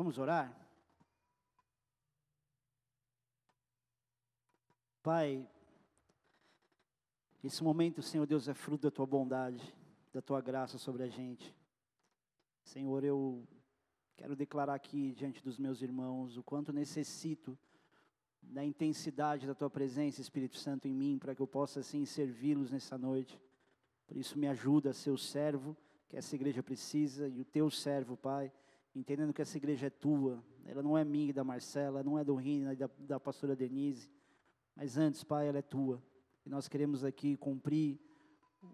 Vamos orar? Pai, esse momento, Senhor Deus, é fruto da tua bondade, da tua graça sobre a gente. Senhor, eu quero declarar aqui diante dos meus irmãos o quanto necessito da intensidade da tua presença, Espírito Santo, em mim, para que eu possa assim servi-los nessa noite. Por isso, me ajuda a ser o servo que essa igreja precisa e o teu servo, Pai entendendo que essa igreja é tua, ela não é minha e da Marcela, não é do Rina e da, da pastora Denise, mas antes, Pai, ela é tua. E nós queremos aqui cumprir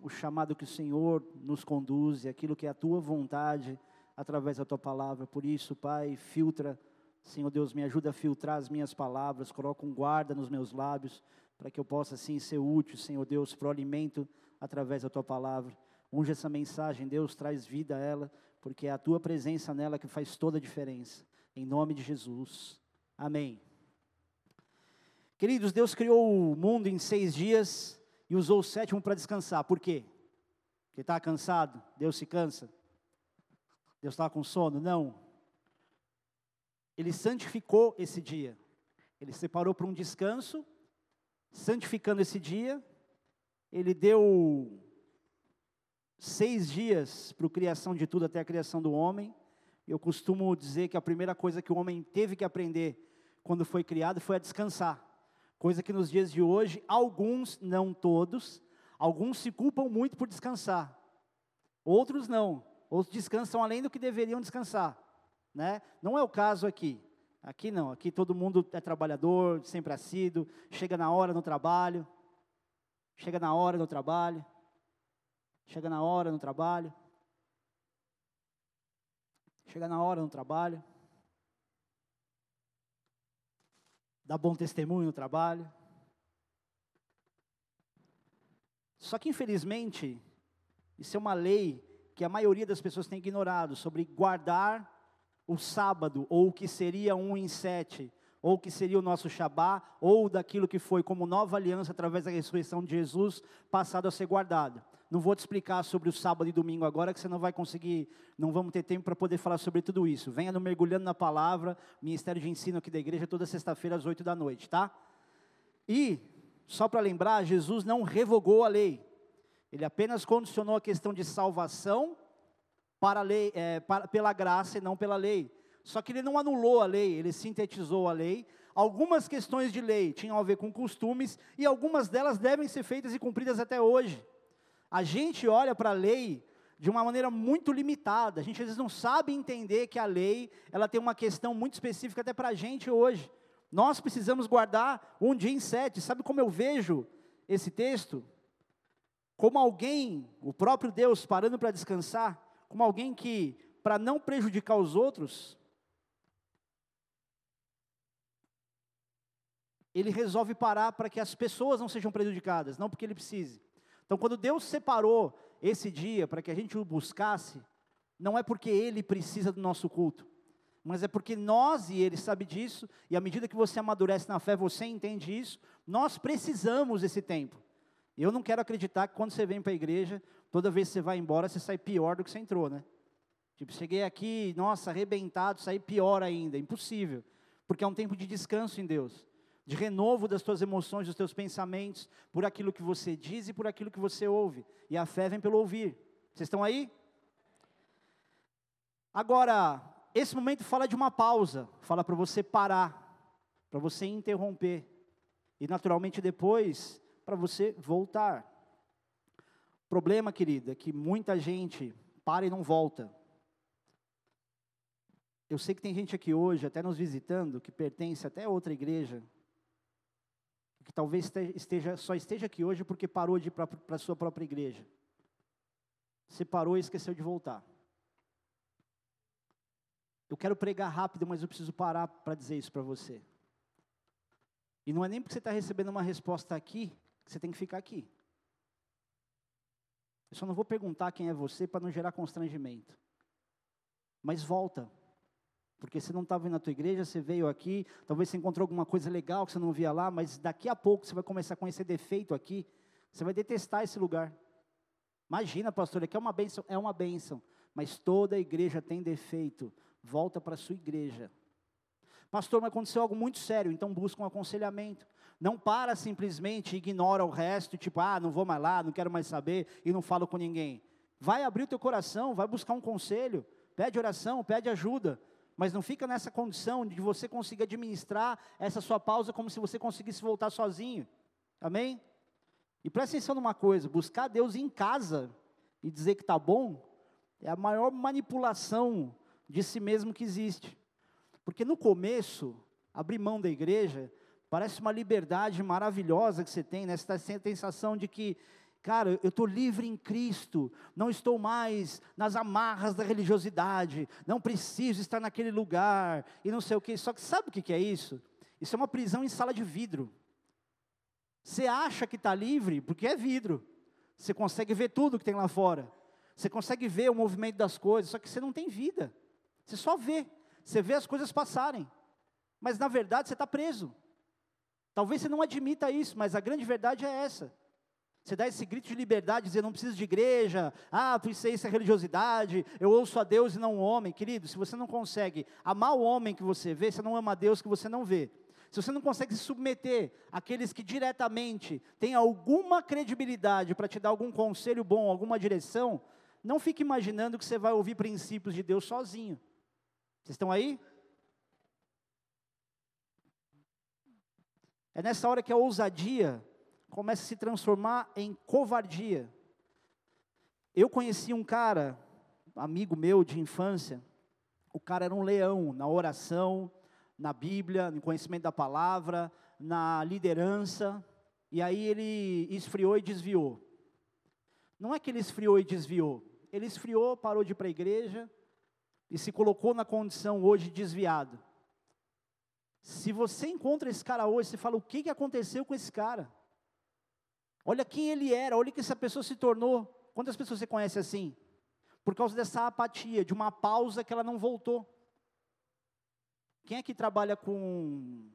o chamado que o Senhor nos conduz, aquilo que é a tua vontade através da tua palavra. Por isso, Pai, filtra, Senhor Deus, me ajuda a filtrar as minhas palavras, coloca um guarda nos meus lábios, para que eu possa assim ser útil, Senhor Deus, para o alimento através da tua palavra. Unge essa mensagem, Deus, traz vida a ela porque é a tua presença nela que faz toda a diferença. Em nome de Jesus. Amém. Queridos, Deus criou o mundo em seis dias e usou o sétimo para descansar. Por quê? Porque está cansado? Deus se cansa? Deus está com sono? Não. Ele santificou esse dia. Ele separou para um descanso, santificando esse dia. Ele deu seis dias para a criação de tudo até a criação do homem. Eu costumo dizer que a primeira coisa que o homem teve que aprender quando foi criado foi a descansar. Coisa que nos dias de hoje, alguns, não todos, alguns se culpam muito por descansar. Outros não. Outros descansam além do que deveriam descansar. Né? Não é o caso aqui. Aqui não, aqui todo mundo é trabalhador, sempre assíduo, chega na hora no trabalho, chega na hora no trabalho. Chega na hora no trabalho. Chega na hora no trabalho. Dá bom testemunho no trabalho. Só que, infelizmente, isso é uma lei que a maioria das pessoas tem ignorado sobre guardar o sábado, ou o que seria um em sete, ou o que seria o nosso Shabá, ou daquilo que foi como nova aliança através da ressurreição de Jesus, passado a ser guardado. Não vou te explicar sobre o sábado e domingo agora, que você não vai conseguir, não vamos ter tempo para poder falar sobre tudo isso. Venha no Mergulhando na Palavra, Ministério de Ensino aqui da igreja, toda sexta-feira às oito da noite, tá? E, só para lembrar, Jesus não revogou a lei. Ele apenas condicionou a questão de salvação para a lei, é, para, pela graça e não pela lei. Só que ele não anulou a lei, ele sintetizou a lei. Algumas questões de lei tinham a ver com costumes e algumas delas devem ser feitas e cumpridas até hoje. A gente olha para a lei de uma maneira muito limitada. A gente às vezes não sabe entender que a lei ela tem uma questão muito específica até para a gente hoje. Nós precisamos guardar um dia em sete. Sabe como eu vejo esse texto? Como alguém, o próprio Deus parando para descansar, como alguém que, para não prejudicar os outros, ele resolve parar para que as pessoas não sejam prejudicadas, não porque ele precise. Então, quando Deus separou esse dia para que a gente o buscasse, não é porque Ele precisa do nosso culto, mas é porque nós e Ele sabe disso, e à medida que você amadurece na fé, você entende isso, nós precisamos desse tempo. Eu não quero acreditar que quando você vem para a igreja, toda vez que você vai embora, você sai pior do que você entrou, né? Tipo, cheguei aqui, nossa, arrebentado, saí pior ainda. Impossível. Porque é um tempo de descanso em Deus de renovo das tuas emoções, dos teus pensamentos, por aquilo que você diz e por aquilo que você ouve. E a fé vem pelo ouvir. Vocês estão aí? Agora, esse momento fala de uma pausa, fala para você parar, para você interromper. E naturalmente depois, para você voltar. O problema, querida, é que muita gente para e não volta. Eu sei que tem gente aqui hoje, até nos visitando, que pertence até a outra igreja, que talvez esteja, só esteja aqui hoje porque parou de ir para a sua própria igreja. Você parou e esqueceu de voltar. Eu quero pregar rápido, mas eu preciso parar para dizer isso para você. E não é nem porque você está recebendo uma resposta aqui que você tem que ficar aqui. Eu só não vou perguntar quem é você para não gerar constrangimento. Mas volta. Porque você não estava na tua igreja, você veio aqui, talvez você encontrou alguma coisa legal que você não via lá, mas daqui a pouco você vai começar a conhecer defeito aqui, você vai detestar esse lugar. Imagina, pastor, aqui é uma bênção, é uma bênção, mas toda igreja tem defeito. volta para a sua igreja. Pastor, mas aconteceu algo muito sério, então busca um aconselhamento. Não para simplesmente, ignora o resto, tipo, ah, não vou mais lá, não quero mais saber e não falo com ninguém. Vai abrir o teu coração, vai buscar um conselho, pede oração, pede ajuda, mas não fica nessa condição de você conseguir administrar essa sua pausa como se você conseguisse voltar sozinho. Amém? E presta atenção numa coisa: buscar Deus em casa e dizer que está bom é a maior manipulação de si mesmo que existe. Porque no começo, abrir mão da igreja parece uma liberdade maravilhosa que você tem, né? Você está a sensação de que Cara, eu estou livre em Cristo, não estou mais nas amarras da religiosidade, não preciso estar naquele lugar, e não sei o que. Só que sabe o que é isso? Isso é uma prisão em sala de vidro. Você acha que está livre porque é vidro. Você consegue ver tudo que tem lá fora. Você consegue ver o movimento das coisas, só que você não tem vida. Você só vê. Você vê as coisas passarem. Mas na verdade você está preso. Talvez você não admita isso, mas a grande verdade é essa. Você dá esse grito de liberdade, dizer, não preciso de igreja, ah, isso é religiosidade, eu ouço a Deus e não o homem. Querido, se você não consegue amar o homem que você vê, você não ama a Deus que você não vê. Se você não consegue se submeter àqueles que diretamente têm alguma credibilidade para te dar algum conselho bom, alguma direção, não fique imaginando que você vai ouvir princípios de Deus sozinho. Vocês estão aí? É nessa hora que a ousadia começa a se transformar em covardia. Eu conheci um cara, amigo meu de infância, o cara era um leão na oração, na Bíblia, no conhecimento da palavra, na liderança, e aí ele esfriou e desviou. Não é que ele esfriou e desviou, ele esfriou, parou de ir para a igreja e se colocou na condição hoje desviado. Se você encontra esse cara hoje, você fala: o que, que aconteceu com esse cara? Olha quem ele era, olha que essa pessoa se tornou. Quantas pessoas você conhece assim? Por causa dessa apatia, de uma pausa que ela não voltou. Quem é que trabalha com,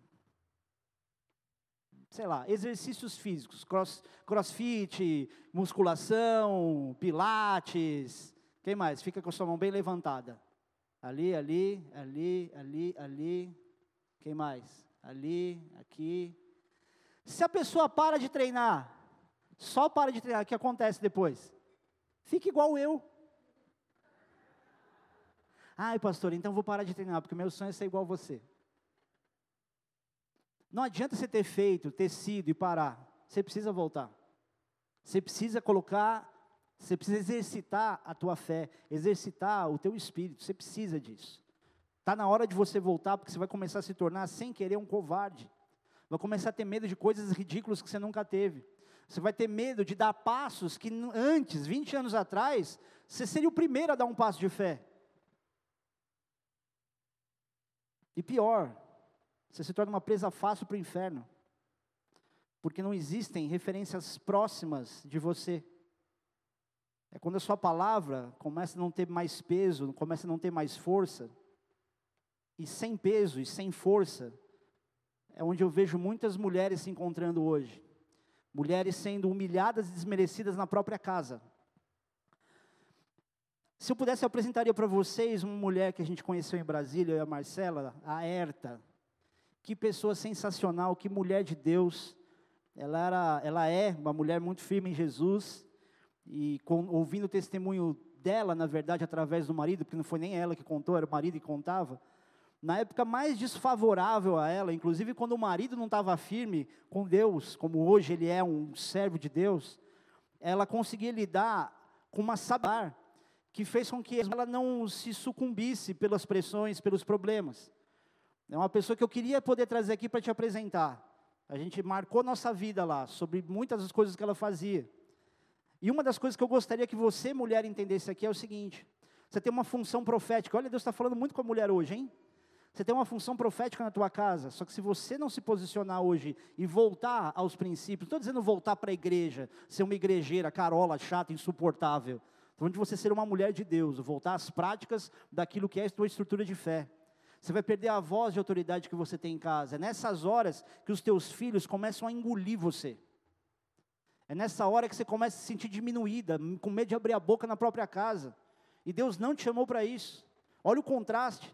sei lá, exercícios físicos, cross, crossfit, musculação, pilates, quem mais? Fica com a sua mão bem levantada. Ali, ali, ali, ali, ali. Quem mais? Ali, aqui. Se a pessoa para de treinar, só para de treinar, o que acontece depois? Fica igual eu. Ai, pastor, então vou parar de treinar, porque meu sonho é ser igual você. Não adianta você ter feito, ter sido e parar. Você precisa voltar. Você precisa colocar, você precisa exercitar a tua fé, exercitar o teu espírito. Você precisa disso. Está na hora de você voltar, porque você vai começar a se tornar, sem querer, um covarde. Vai começar a ter medo de coisas ridículas que você nunca teve. Você vai ter medo de dar passos que antes, 20 anos atrás, você seria o primeiro a dar um passo de fé. E pior, você se torna uma presa fácil para o inferno. Porque não existem referências próximas de você. É quando a sua palavra começa a não ter mais peso, começa a não ter mais força. E sem peso e sem força, é onde eu vejo muitas mulheres se encontrando hoje mulheres sendo humilhadas e desmerecidas na própria casa. Se eu pudesse, eu apresentaria para vocês uma mulher que a gente conheceu em Brasília, eu e a Marcela, a Herta. Que pessoa sensacional, que mulher de Deus. Ela, era, ela é uma mulher muito firme em Jesus. E com, ouvindo o testemunho dela, na verdade, através do marido, porque não foi nem ela que contou, era o marido que contava na época mais desfavorável a ela, inclusive quando o marido não estava firme com Deus, como hoje ele é um servo de Deus, ela conseguia lidar com uma sabar que fez com que ela não se sucumbisse pelas pressões, pelos problemas. É uma pessoa que eu queria poder trazer aqui para te apresentar. A gente marcou nossa vida lá, sobre muitas das coisas que ela fazia. E uma das coisas que eu gostaria que você, mulher, entendesse aqui é o seguinte: você tem uma função profética. Olha, Deus está falando muito com a mulher hoje, hein? Você tem uma função profética na tua casa, só que se você não se posicionar hoje e voltar aos princípios, estou dizendo voltar para a igreja, ser uma igrejeira, carola, chata, insuportável. Estou falando de você ser uma mulher de Deus, voltar às práticas daquilo que é a tua estrutura de fé. Você vai perder a voz de autoridade que você tem em casa. É nessas horas que os teus filhos começam a engolir você. É nessa hora que você começa a se sentir diminuída, com medo de abrir a boca na própria casa. E Deus não te chamou para isso. Olha o contraste.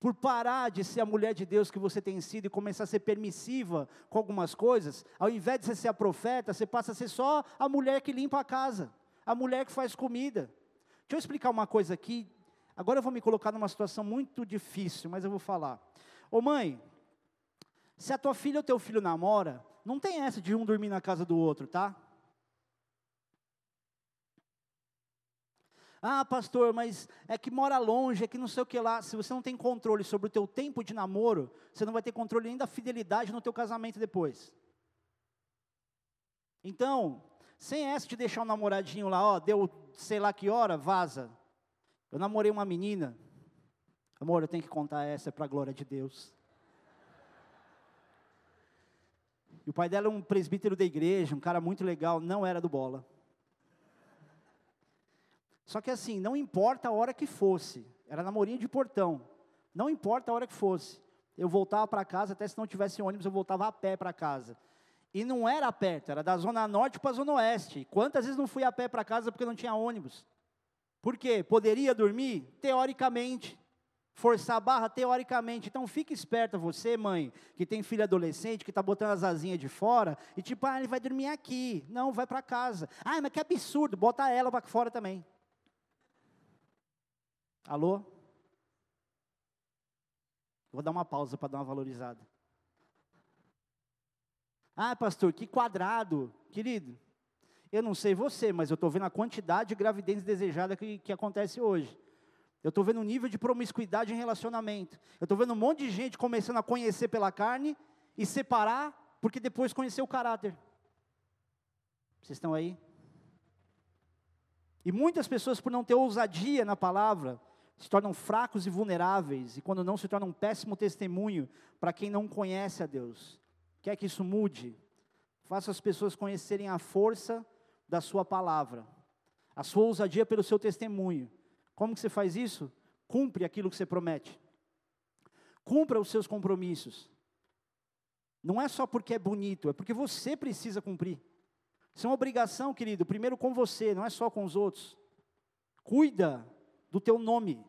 Por parar de ser a mulher de Deus que você tem sido e começar a ser permissiva com algumas coisas, ao invés de você ser a profeta, você passa a ser só a mulher que limpa a casa, a mulher que faz comida. Deixa eu explicar uma coisa aqui. Agora eu vou me colocar numa situação muito difícil, mas eu vou falar. Ô mãe, se a tua filha ou teu filho namora, não tem essa de um dormir na casa do outro, tá? Ah, pastor, mas é que mora longe, é que não sei o que lá. Se você não tem controle sobre o teu tempo de namoro, você não vai ter controle nem da fidelidade no teu casamento depois. Então, sem essa de deixar o namoradinho lá, ó, deu sei lá que hora, vaza. Eu namorei uma menina. Amor, eu tenho que contar essa, é para a glória de Deus. E o pai dela é um presbítero da igreja, um cara muito legal, não era do bola. Só que assim, não importa a hora que fosse, era namorinho de portão, não importa a hora que fosse. Eu voltava para casa, até se não tivesse ônibus, eu voltava a pé para casa. E não era perto, era da zona norte para a zona oeste. Quantas vezes não fui a pé para casa porque não tinha ônibus? Por quê? Poderia dormir? Teoricamente. Forçar a barra? Teoricamente. Então fique esperta você, mãe, que tem filho adolescente, que está botando as asinhas de fora, e tipo, ah, ele vai dormir aqui. Não, vai para casa. Ah, mas que absurdo, bota ela para fora também. Alô? Vou dar uma pausa para dar uma valorizada. Ah, pastor, que quadrado. Querido, eu não sei você, mas eu estou vendo a quantidade de gravidez desejada que, que acontece hoje. Eu estou vendo o nível de promiscuidade em relacionamento. Eu estou vendo um monte de gente começando a conhecer pela carne e separar, porque depois conheceu o caráter. Vocês estão aí? E muitas pessoas, por não ter ousadia na palavra, se tornam fracos e vulneráveis, e quando não, se tornam um péssimo testemunho para quem não conhece a Deus. Quer que isso mude? Faça as pessoas conhecerem a força da sua palavra, a sua ousadia pelo seu testemunho. Como que você faz isso? Cumpre aquilo que você promete. Cumpra os seus compromissos. Não é só porque é bonito, é porque você precisa cumprir. Isso é uma obrigação, querido, primeiro com você, não é só com os outros. Cuida do teu nome.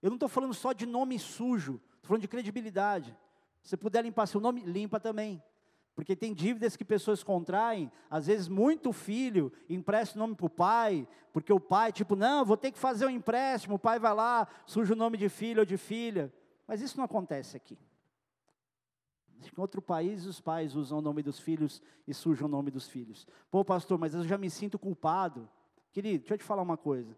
Eu não estou falando só de nome sujo, estou falando de credibilidade. Se puder limpar seu nome, limpa também. Porque tem dívidas que pessoas contraem, às vezes muito filho empresta o nome para o pai, porque o pai, tipo, não, vou ter que fazer um empréstimo, o pai vai lá, suja o nome de filho ou de filha. Mas isso não acontece aqui. Em outro país, os pais usam o nome dos filhos e sujam o nome dos filhos. Pô, pastor, mas eu já me sinto culpado. Querido, deixa eu te falar uma coisa.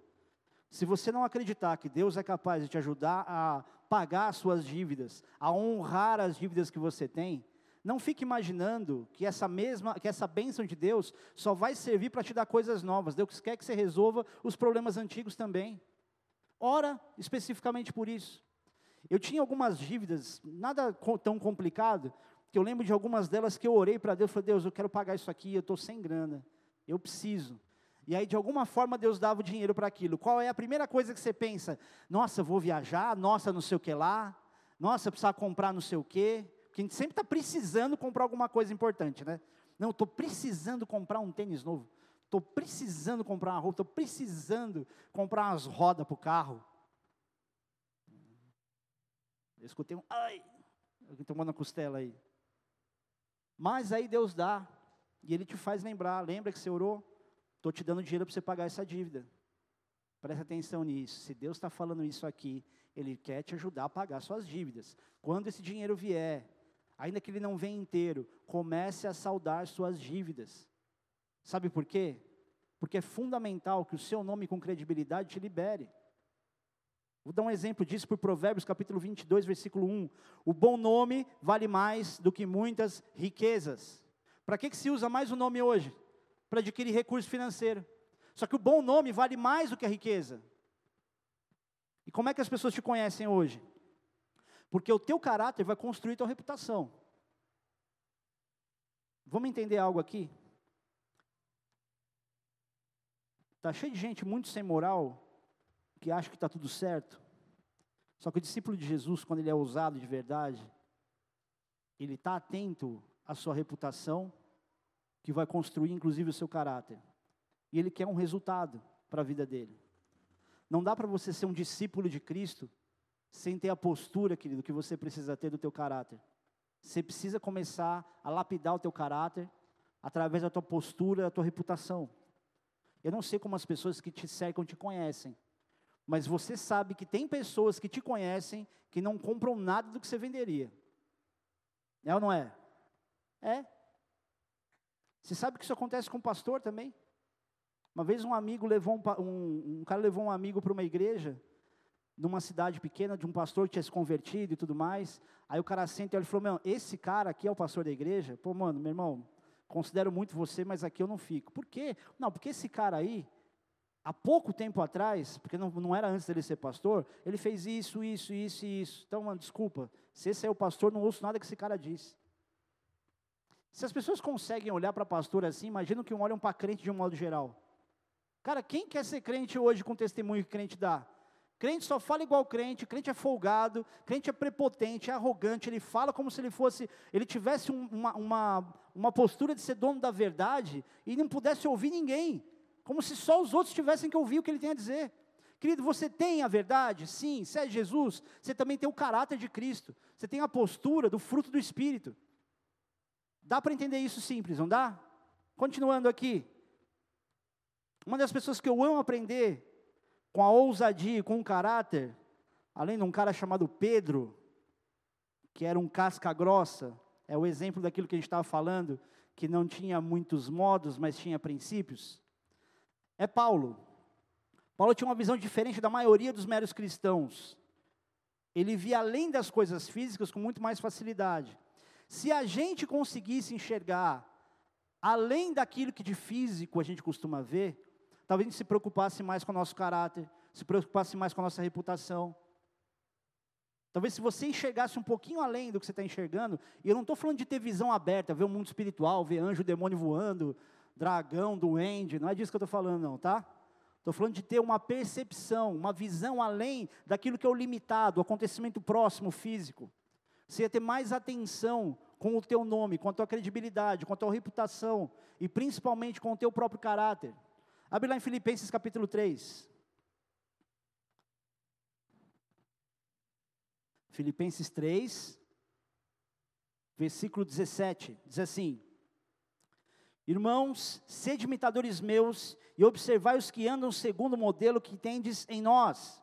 Se você não acreditar que Deus é capaz de te ajudar a pagar as suas dívidas, a honrar as dívidas que você tem, não fique imaginando que essa mesma, que essa bênção de Deus só vai servir para te dar coisas novas. Deus quer que você resolva os problemas antigos também. Ora especificamente por isso. Eu tinha algumas dívidas, nada tão complicado, que eu lembro de algumas delas que eu orei para Deus, falei, Deus, eu quero pagar isso aqui, eu estou sem grana, eu preciso. E aí, de alguma forma, Deus dava o dinheiro para aquilo. Qual é a primeira coisa que você pensa? Nossa, vou viajar, nossa, não sei o que lá, nossa, precisar comprar não sei o quê. Porque a gente sempre está precisando comprar alguma coisa importante, né? Não, estou precisando comprar um tênis novo. Estou precisando comprar uma roupa, estou precisando comprar umas rodas para o carro. Eu escutei um, ai, alguém tomando a costela aí. Mas aí Deus dá, e Ele te faz lembrar, lembra que você orou? Estou te dando dinheiro para você pagar essa dívida. Preste atenção nisso. Se Deus está falando isso aqui, Ele quer te ajudar a pagar suas dívidas. Quando esse dinheiro vier, ainda que ele não venha inteiro, comece a saldar suas dívidas. Sabe por quê? Porque é fundamental que o seu nome com credibilidade te libere. Vou dar um exemplo disso por Provérbios capítulo 22, versículo 1. O bom nome vale mais do que muitas riquezas. Para que, que se usa mais o nome hoje? Para adquirir recurso financeiro. Só que o bom nome vale mais do que a riqueza. E como é que as pessoas te conhecem hoje? Porque o teu caráter vai construir tua reputação. Vamos entender algo aqui? Está cheio de gente muito sem moral, que acha que está tudo certo. Só que o discípulo de Jesus, quando ele é ousado de verdade, ele está atento à sua reputação que vai construir inclusive o seu caráter. E ele quer um resultado para a vida dele. Não dá para você ser um discípulo de Cristo sem ter a postura, querido, que você precisa ter do teu caráter. Você precisa começar a lapidar o teu caráter através da tua postura, da tua reputação. Eu não sei como as pessoas que te cercam te conhecem, mas você sabe que tem pessoas que te conhecem que não compram nada do que você venderia. É ou não é? É. Você sabe que isso acontece com o pastor também? Uma vez um amigo levou um, um, um cara levou um amigo para uma igreja, numa cidade pequena, de um pastor que tinha se convertido e tudo mais. Aí o cara senta e ele falou: Meu, esse cara aqui é o pastor da igreja? Pô, mano, meu irmão, considero muito você, mas aqui eu não fico. Por quê? Não, porque esse cara aí, há pouco tempo atrás, porque não, não era antes dele ser pastor, ele fez isso, isso, isso e isso. Então, mano, desculpa, se esse é o pastor, não ouço nada que esse cara disse. Se as pessoas conseguem olhar para pastor assim, imagina que olham para crente de um modo geral. Cara, quem quer ser crente hoje com o testemunho que crente dá? Crente só fala igual crente, crente é folgado, crente é prepotente, é arrogante, ele fala como se ele fosse, ele tivesse um, uma, uma, uma postura de ser dono da verdade e não pudesse ouvir ninguém, como se só os outros tivessem que ouvir o que ele tem a dizer. Querido, você tem a verdade? Sim, você é Jesus, você também tem o caráter de Cristo, você tem a postura do fruto do Espírito. Dá para entender isso simples, não dá? Continuando aqui. Uma das pessoas que eu amo aprender com a ousadia e com o caráter, além de um cara chamado Pedro, que era um casca grossa, é o exemplo daquilo que a gente estava falando, que não tinha muitos modos, mas tinha princípios, é Paulo. Paulo tinha uma visão diferente da maioria dos meros cristãos. Ele via além das coisas físicas com muito mais facilidade. Se a gente conseguisse enxergar além daquilo que de físico a gente costuma ver, Talvez a gente se preocupasse mais com o nosso caráter, se preocupasse mais com a nossa reputação. Talvez se você enxergasse um pouquinho além do que você está enxergando, e eu não estou falando de ter visão aberta, ver o mundo espiritual, ver anjo, demônio voando, dragão, duende, não é disso que eu estou falando não, tá? Estou falando de ter uma percepção, uma visão além daquilo que é o limitado, o acontecimento próximo, físico. Você ia ter mais atenção com o teu nome, com a tua credibilidade, com a tua reputação, e principalmente com o teu próprio caráter. Abre lá em Filipenses capítulo 3. Filipenses 3, versículo 17, diz assim: Irmãos, sede imitadores meus e observai os que andam segundo o modelo que tendes em nós.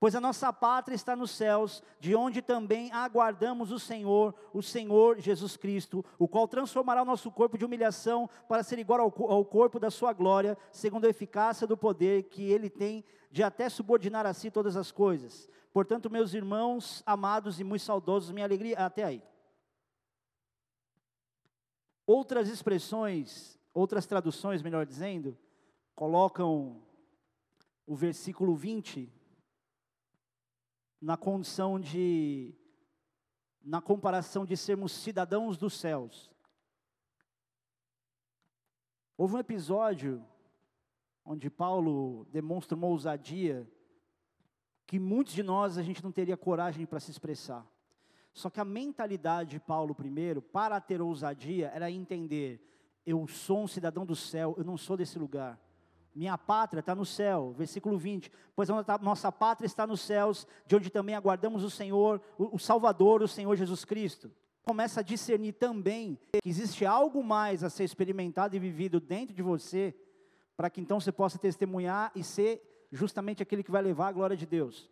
Pois a nossa pátria está nos céus, de onde também aguardamos o Senhor, o Senhor Jesus Cristo, o qual transformará o nosso corpo de humilhação para ser igual ao, ao corpo da sua glória, segundo a eficácia do poder que ele tem de até subordinar a si todas as coisas. Portanto, meus irmãos amados e muito saudosos, minha alegria, até aí. Outras expressões, outras traduções, melhor dizendo, colocam o versículo 20 na condição de, na comparação de sermos cidadãos dos céus. Houve um episódio onde Paulo demonstra uma ousadia que muitos de nós a gente não teria coragem para se expressar. Só que a mentalidade de Paulo, primeiro, para ter ousadia, era entender: eu sou um cidadão do céu, eu não sou desse lugar. Minha pátria está no céu, versículo 20. Pois a nossa pátria está nos céus, de onde também aguardamos o Senhor, o Salvador, o Senhor Jesus Cristo. Começa a discernir também que existe algo mais a ser experimentado e vivido dentro de você, para que então você possa testemunhar e ser justamente aquele que vai levar a glória de Deus.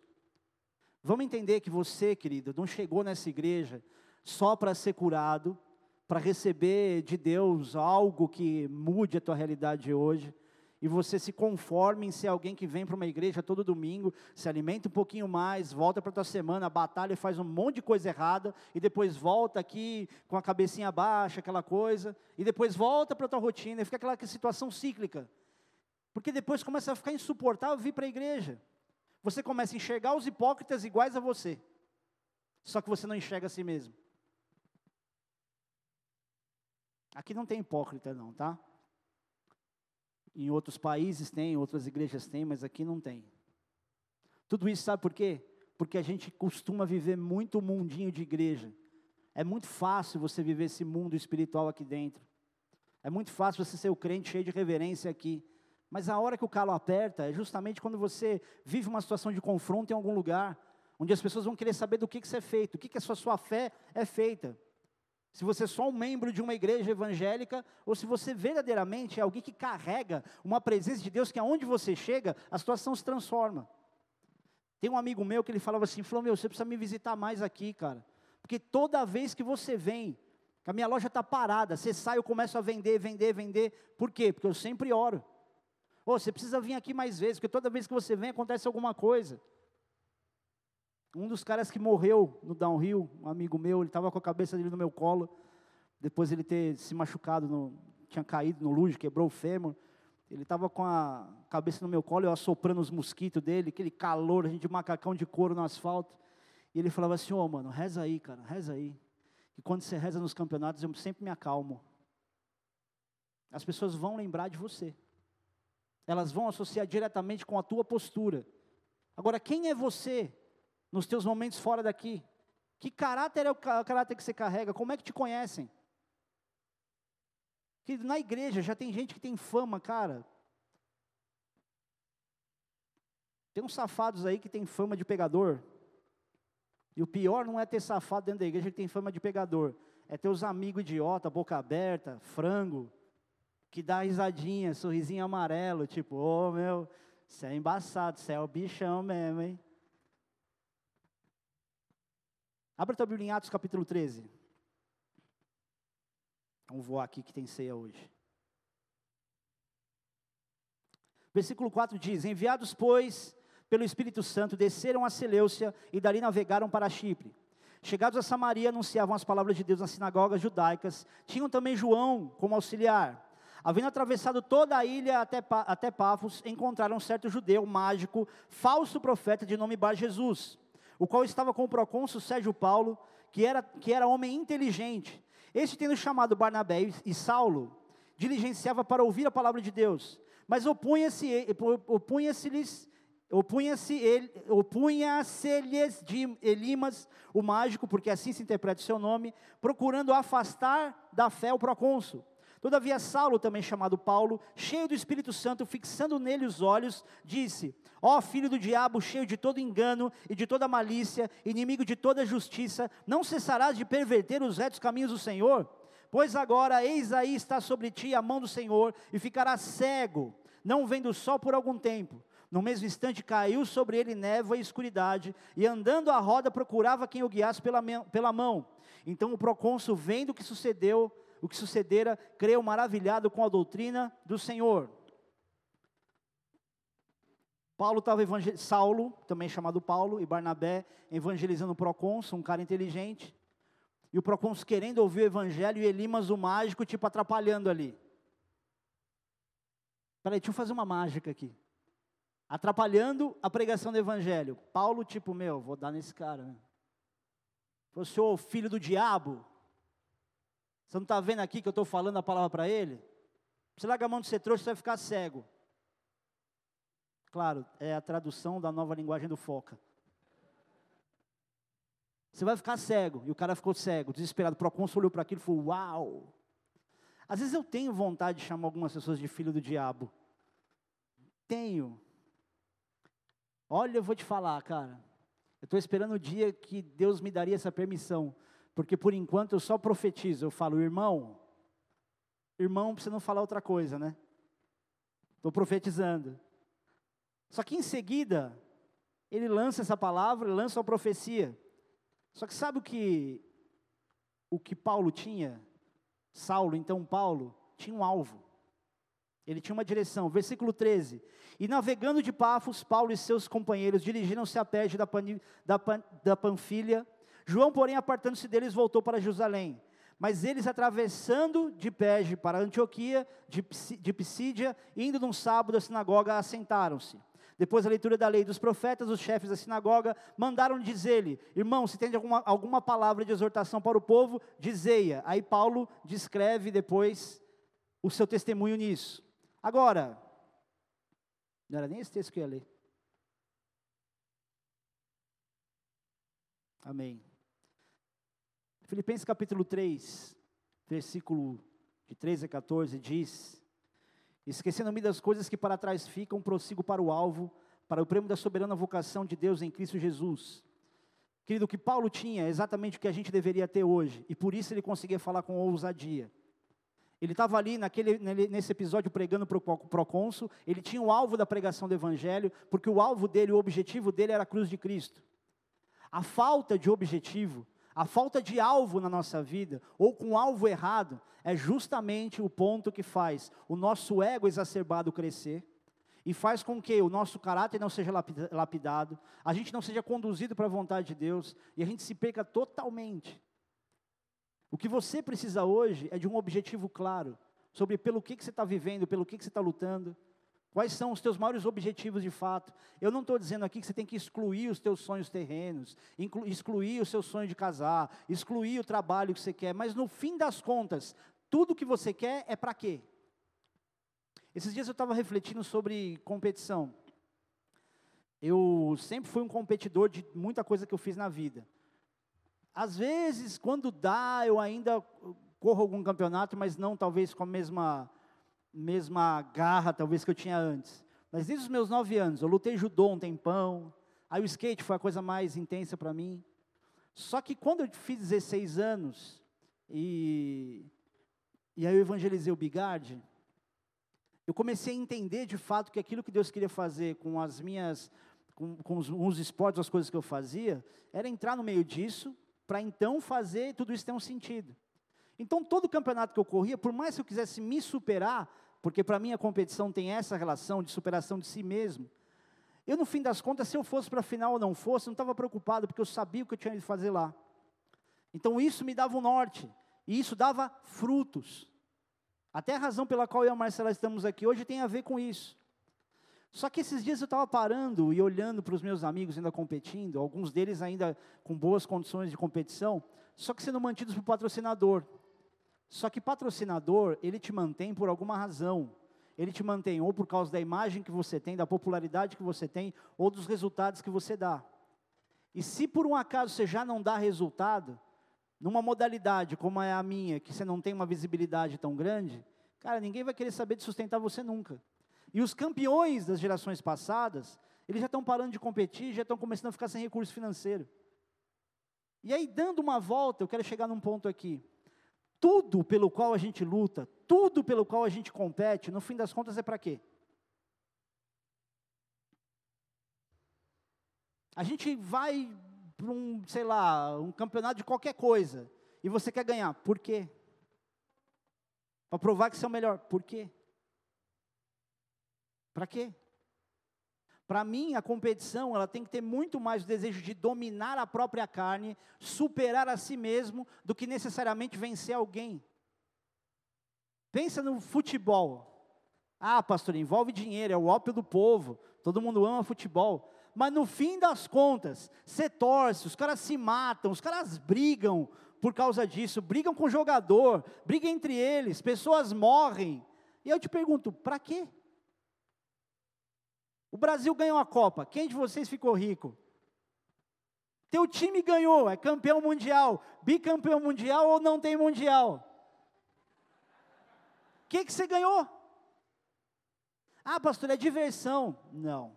Vamos entender que você, querido, não chegou nessa igreja só para ser curado, para receber de Deus algo que mude a tua realidade de hoje, e você se conforme em ser alguém que vem para uma igreja todo domingo, se alimenta um pouquinho mais, volta para a tua semana, batalha e faz um monte de coisa errada, e depois volta aqui com a cabecinha baixa, aquela coisa, e depois volta para a tua rotina, e fica aquela situação cíclica. Porque depois começa a ficar insuportável vir para a igreja você começa a enxergar os hipócritas iguais a você, só que você não enxerga a si mesmo. Aqui não tem hipócrita, não, tá? Em outros países tem, outras igrejas têm, mas aqui não tem. Tudo isso sabe por quê? Porque a gente costuma viver muito mundinho de igreja. É muito fácil você viver esse mundo espiritual aqui dentro. É muito fácil você ser o crente cheio de reverência aqui. Mas a hora que o calo aperta é justamente quando você vive uma situação de confronto em algum lugar, onde as pessoas vão querer saber do que, que você é feito, o que, que a sua, sua fé é feita. Se você é só um membro de uma igreja evangélica, ou se você verdadeiramente é alguém que carrega uma presença de Deus, que aonde você chega, a situação se transforma. Tem um amigo meu que ele falava assim, falou, meu, você precisa me visitar mais aqui, cara. Porque toda vez que você vem, a minha loja está parada, você sai, eu começo a vender, vender, vender. Por quê? Porque eu sempre oro. Oh, você precisa vir aqui mais vezes, porque toda vez que você vem acontece alguma coisa. Um dos caras que morreu no downhill, um amigo meu, ele estava com a cabeça dele no meu colo, depois ele ter se machucado, no, tinha caído no luge, quebrou o fêmur. Ele estava com a cabeça no meu colo, eu assoprando os mosquitos dele, aquele calor, a gente de macacão de couro no asfalto. E ele falava assim: Ô oh, mano, reza aí, cara, reza aí. E quando você reza nos campeonatos, eu sempre me acalmo. As pessoas vão lembrar de você elas vão associar diretamente com a tua postura. Agora, quem é você nos teus momentos fora daqui? Que caráter é o caráter que você carrega? Como é que te conhecem? Que na igreja já tem gente que tem fama, cara. Tem uns safados aí que tem fama de pegador. E o pior não é ter safado dentro da igreja que tem fama de pegador. É ter os amigos idiota, boca aberta, frango, que dá risadinha, sorrisinho amarelo, tipo, ô oh, meu, você é embaçado, você é o bichão mesmo, hein? Abra tua Bíblia em Atos capítulo 13. Vamos voar aqui que tem ceia hoje. Versículo 4 diz: Enviados, pois, pelo Espírito Santo, desceram a Seleucia e dali navegaram para Chipre. Chegados a Samaria, anunciavam as palavras de Deus nas sinagogas judaicas. Tinham também João como auxiliar. Havendo atravessado toda a ilha até, até Pafos, encontraram um certo judeu mágico, falso profeta de nome Bar Jesus, o qual estava com o procônsul Sérgio Paulo, que era, que era homem inteligente. Este, tendo chamado Barnabé e Saulo, diligenciava para ouvir a palavra de Deus, mas opunha-se opunha-se-lhes opunha-se opunha-se-lhes de Elimas, o mágico, porque assim se interpreta o seu nome, procurando afastar da fé o procônsul. Todavia, Saulo, também chamado Paulo, cheio do Espírito Santo, fixando nele os olhos, disse: Ó oh, filho do diabo, cheio de todo engano e de toda malícia, inimigo de toda justiça, não cessarás de perverter os retos caminhos do Senhor? Pois agora, eis aí está sobre ti a mão do Senhor, e ficarás cego, não vendo o sol por algum tempo. No mesmo instante caiu sobre ele névoa e escuridade, e andando à roda procurava quem o guiasse pela, pela mão. Então o procônsul, vendo o que sucedeu, o que sucedera, creu maravilhado com a doutrina do Senhor. Paulo estava Saulo, também chamado Paulo, e Barnabé evangelizando o procônsul, um cara inteligente. E o procônsul querendo ouvir o evangelho e Elimas, o mágico, tipo atrapalhando ali. Peraí, deixa eu fazer uma mágica aqui. Atrapalhando a pregação do evangelho. Paulo, tipo, meu, vou dar nesse cara. Né? Senhor, filho do diabo, você não está vendo aqui que eu estou falando a palavra para ele? Você larga a mão de ser trouxa, você vai ficar cego. Claro, é a tradução da nova linguagem do Foca. Você vai ficar cego. E o cara ficou cego, desesperado. O procônsul olhou para aquilo e falou: Uau! Às vezes eu tenho vontade de chamar algumas pessoas de filho do diabo. Tenho. Olha, eu vou te falar, cara. Eu estou esperando o dia que Deus me daria essa permissão. Porque por enquanto eu só profetizo, eu falo, irmão, irmão, para você não falar outra coisa, né? Estou profetizando. Só que em seguida, ele lança essa palavra, lança a profecia. Só que sabe o que o que Paulo tinha? Saulo, então Paulo, tinha um alvo. Ele tinha uma direção. Versículo 13. E navegando de Pafos, Paulo e seus companheiros dirigiram-se a Perge da, da, da Panfilha, João, porém, apartando-se deles, voltou para Jerusalém. Mas eles, atravessando de Pege para Antioquia, de, de Pisídia, indo num sábado à sinagoga, assentaram-se. Depois da leitura da lei dos profetas, os chefes da sinagoga mandaram dizer-lhe: Irmão, se tem alguma, alguma palavra de exortação para o povo, dizei-a. Aí Paulo descreve depois o seu testemunho nisso. Agora, não era nem esse texto que eu ia ler. Amém. Filipenses capítulo 3, versículo de 13 a 14 diz: Esquecendo-me das coisas que para trás ficam, prossigo para o alvo, para o prêmio da soberana vocação de Deus em Cristo Jesus. Querido, o que Paulo tinha é exatamente o que a gente deveria ter hoje, e por isso ele conseguia falar com ousadia. Ele estava ali naquele, nesse episódio pregando para o procônsul, ele tinha o alvo da pregação do evangelho, porque o alvo dele, o objetivo dele era a cruz de Cristo. A falta de objetivo, a falta de alvo na nossa vida, ou com alvo errado, é justamente o ponto que faz o nosso ego exacerbado crescer e faz com que o nosso caráter não seja lapidado, a gente não seja conduzido para a vontade de Deus e a gente se perca totalmente. O que você precisa hoje é de um objetivo claro sobre pelo que, que você está vivendo, pelo que, que você está lutando. Quais são os teus maiores objetivos de fato? Eu não estou dizendo aqui que você tem que excluir os teus sonhos terrenos, excluir o seu sonho de casar, excluir o trabalho que você quer, mas no fim das contas, tudo que você quer é para quê? Esses dias eu estava refletindo sobre competição. Eu sempre fui um competidor de muita coisa que eu fiz na vida. Às vezes, quando dá, eu ainda corro algum campeonato, mas não talvez com a mesma mesma garra, talvez, que eu tinha antes. Mas desde os meus nove anos, eu lutei judô um tempão, aí o skate foi a coisa mais intensa para mim. Só que quando eu fiz 16 anos, e, e aí eu evangelizei o Bigard, eu comecei a entender de fato que aquilo que Deus queria fazer com as minhas, com, com os, os esportes, as coisas que eu fazia, era entrar no meio disso, para então fazer tudo isso ter um sentido. Então, todo campeonato que eu corria, por mais que eu quisesse me superar, porque para mim a competição tem essa relação de superação de si mesmo, eu, no fim das contas, se eu fosse para a final ou não fosse, não estava preocupado, porque eu sabia o que eu tinha de fazer lá. Então, isso me dava um norte, e isso dava frutos. Até a razão pela qual eu e a Marcela estamos aqui hoje tem a ver com isso. Só que esses dias eu estava parando e olhando para os meus amigos ainda competindo, alguns deles ainda com boas condições de competição, só que sendo mantidos por patrocinador. Só que patrocinador, ele te mantém por alguma razão. Ele te mantém ou por causa da imagem que você tem, da popularidade que você tem, ou dos resultados que você dá. E se por um acaso você já não dá resultado, numa modalidade como é a minha, que você não tem uma visibilidade tão grande, cara, ninguém vai querer saber de sustentar você nunca. E os campeões das gerações passadas, eles já estão parando de competir, já estão começando a ficar sem recurso financeiro. E aí, dando uma volta, eu quero chegar num ponto aqui. Tudo pelo qual a gente luta, tudo pelo qual a gente compete, no fim das contas é para quê? A gente vai para um, sei lá, um campeonato de qualquer coisa, e você quer ganhar, por quê? Para provar que você é o melhor, por quê? Para quê? Para mim, a competição ela tem que ter muito mais o desejo de dominar a própria carne, superar a si mesmo, do que necessariamente vencer alguém. Pensa no futebol. Ah, pastor, envolve dinheiro, é o ópio do povo, todo mundo ama futebol. Mas no fim das contas, você torce, os caras se matam, os caras brigam por causa disso, brigam com o jogador, brigam entre eles, pessoas morrem. E eu te pergunto, para quê? O Brasil ganhou a Copa. Quem de vocês ficou rico? Teu time ganhou, é campeão mundial, bicampeão mundial ou não tem mundial? O que, que você ganhou? Ah, pastor, é diversão. Não.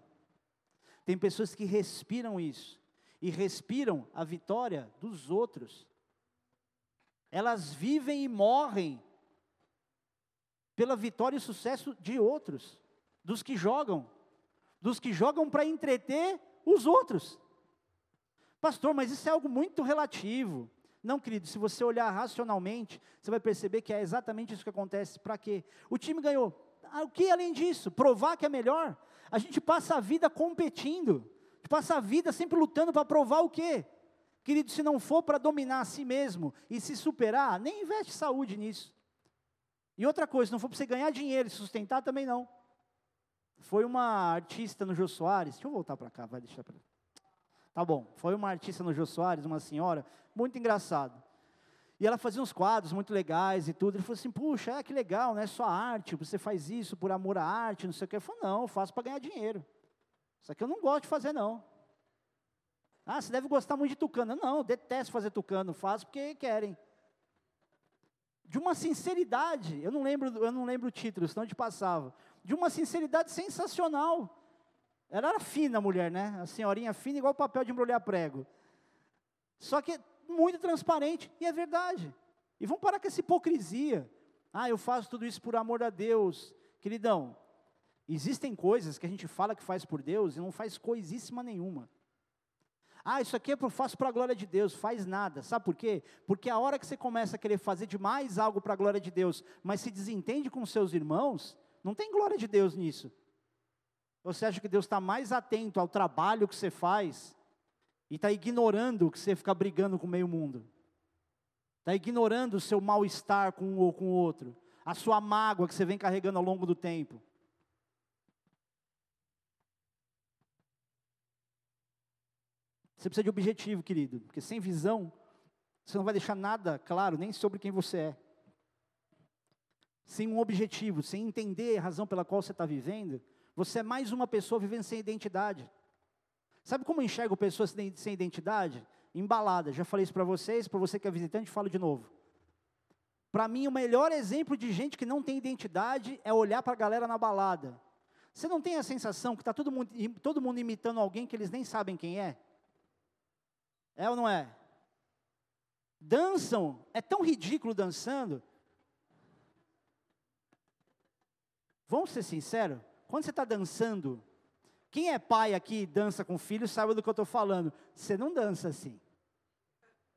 Tem pessoas que respiram isso e respiram a vitória dos outros. Elas vivem e morrem pela vitória e sucesso de outros, dos que jogam dos que jogam para entreter os outros. Pastor, mas isso é algo muito relativo. Não, querido, se você olhar racionalmente, você vai perceber que é exatamente isso que acontece. Para quê? O time ganhou. Ah, o que além disso? Provar que é melhor? A gente passa a vida competindo. A gente passa a vida sempre lutando para provar o quê? Querido, se não for para dominar a si mesmo e se superar, nem investe saúde nisso. E outra coisa, se não for para você ganhar dinheiro e sustentar, também não. Foi uma artista no Jô Soares, deixa eu voltar para cá, vai deixar para Tá bom, foi uma artista no Jô Soares, uma senhora, muito engraçado. E ela fazia uns quadros muito legais e tudo. Ele falou assim: puxa, é, que legal, não é só arte, você faz isso por amor à arte, não sei o que. Eu falei: não, eu faço para ganhar dinheiro. Isso aqui eu não gosto de fazer, não. Ah, você deve gostar muito de tucano. Não, detesto fazer tucano, faço porque querem. De uma sinceridade, eu não lembro, eu não lembro o título, senão te passava. De uma sinceridade sensacional. Ela era fina a mulher, né? A senhorinha fina, igual papel de embrulhar prego. Só que muito transparente, e é verdade. E vamos parar com essa hipocrisia. Ah, eu faço tudo isso por amor a Deus. Queridão, existem coisas que a gente fala que faz por Deus e não faz coisíssima nenhuma. Ah, isso aqui eu faço para a glória de Deus, faz nada. Sabe por quê? Porque a hora que você começa a querer fazer demais algo para a glória de Deus, mas se desentende com seus irmãos, não tem glória de Deus nisso. Você acha que Deus está mais atento ao trabalho que você faz e está ignorando que você fica brigando com o meio mundo? Está ignorando o seu mal-estar com um ou com o outro, a sua mágoa que você vem carregando ao longo do tempo. Você precisa de objetivo, querido, porque sem visão, você não vai deixar nada claro, nem sobre quem você é. Sem um objetivo, sem entender a razão pela qual você está vivendo, você é mais uma pessoa vivendo sem identidade. Sabe como eu enxergo pessoas sem identidade? Embalada. Já falei isso para vocês, para você que é visitante, falo de novo. Para mim, o melhor exemplo de gente que não tem identidade é olhar para a galera na balada. Você não tem a sensação que está todo mundo, todo mundo imitando alguém que eles nem sabem quem é? É ou não é? Dançam, é tão ridículo dançando. Vamos ser sinceros? Quando você está dançando, quem é pai aqui dança com filho sabe do que eu estou falando. Você não dança assim.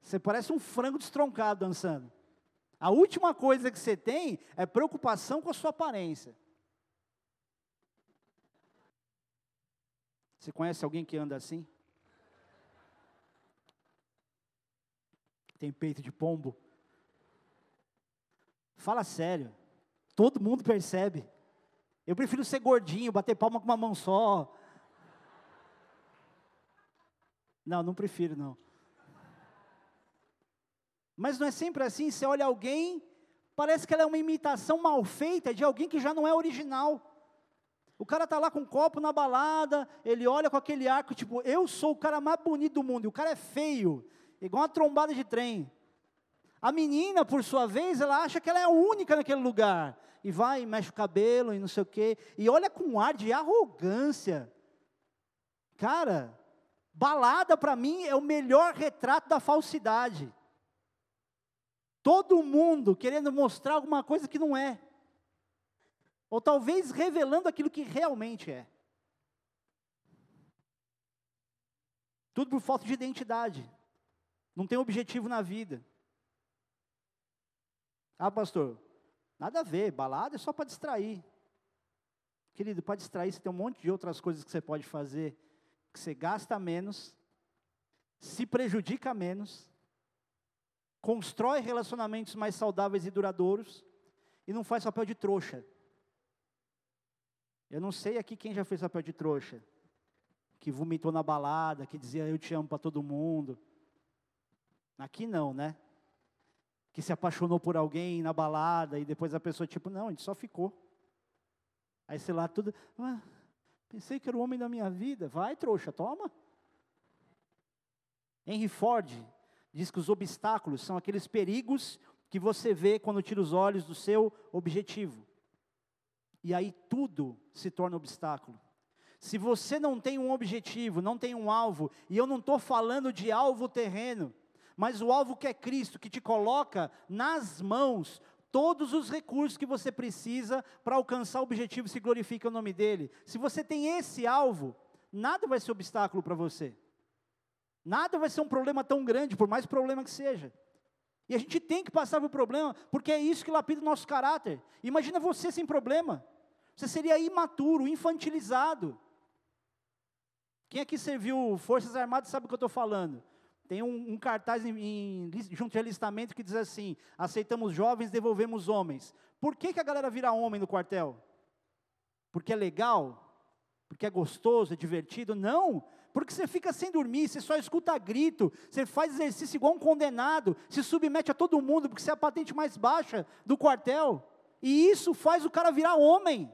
Você parece um frango destroncado dançando. A última coisa que você tem é preocupação com a sua aparência. Você conhece alguém que anda assim? Tem peito de pombo. Fala sério. Todo mundo percebe. Eu prefiro ser gordinho, bater palma com uma mão só. Não, não prefiro não. Mas não é sempre assim, você olha alguém, parece que ela é uma imitação mal feita de alguém que já não é original. O cara tá lá com um copo na balada, ele olha com aquele arco, tipo, eu sou o cara mais bonito do mundo, e o cara é feio igual uma trombada de trem. A menina, por sua vez, ela acha que ela é a única naquele lugar. E vai, e mexe o cabelo e não sei o quê. E olha com um ar de arrogância. Cara, balada para mim é o melhor retrato da falsidade. Todo mundo querendo mostrar alguma coisa que não é. Ou talvez revelando aquilo que realmente é. Tudo por falta de identidade não tem objetivo na vida. Ah, pastor, nada a ver, balada é só para distrair. Querido, para distrair, você tem um monte de outras coisas que você pode fazer, que você gasta menos, se prejudica menos, constrói relacionamentos mais saudáveis e duradouros, e não faz papel de trouxa. Eu não sei aqui quem já fez papel de trouxa, que vomitou na balada, que dizia eu te amo para todo mundo. Aqui não, né? Que se apaixonou por alguém na balada e depois a pessoa, tipo, não, a gente só ficou. Aí, sei lá, tudo. Ah, pensei que era o homem da minha vida. Vai, trouxa, toma. Henry Ford diz que os obstáculos são aqueles perigos que você vê quando tira os olhos do seu objetivo. E aí tudo se torna obstáculo. Se você não tem um objetivo, não tem um alvo, e eu não estou falando de alvo terreno, mas o alvo que é Cristo, que te coloca nas mãos todos os recursos que você precisa para alcançar o objetivo se glorifica o nome dele. Se você tem esse alvo, nada vai ser obstáculo para você. Nada vai ser um problema tão grande, por mais problema que seja. E a gente tem que passar por problema, porque é isso que lapida o nosso caráter. Imagina você sem problema. Você seria imaturo, infantilizado. Quem aqui serviu Forças Armadas sabe o que eu estou falando. Tem um, um cartaz em, em, junto de alistamento que diz assim: aceitamos jovens, devolvemos homens. Por que, que a galera vira homem no quartel? Porque é legal? Porque é gostoso, é divertido? Não, porque você fica sem dormir, você só escuta grito, você faz exercício igual um condenado, se submete a todo mundo, porque você é a patente mais baixa do quartel. E isso faz o cara virar homem.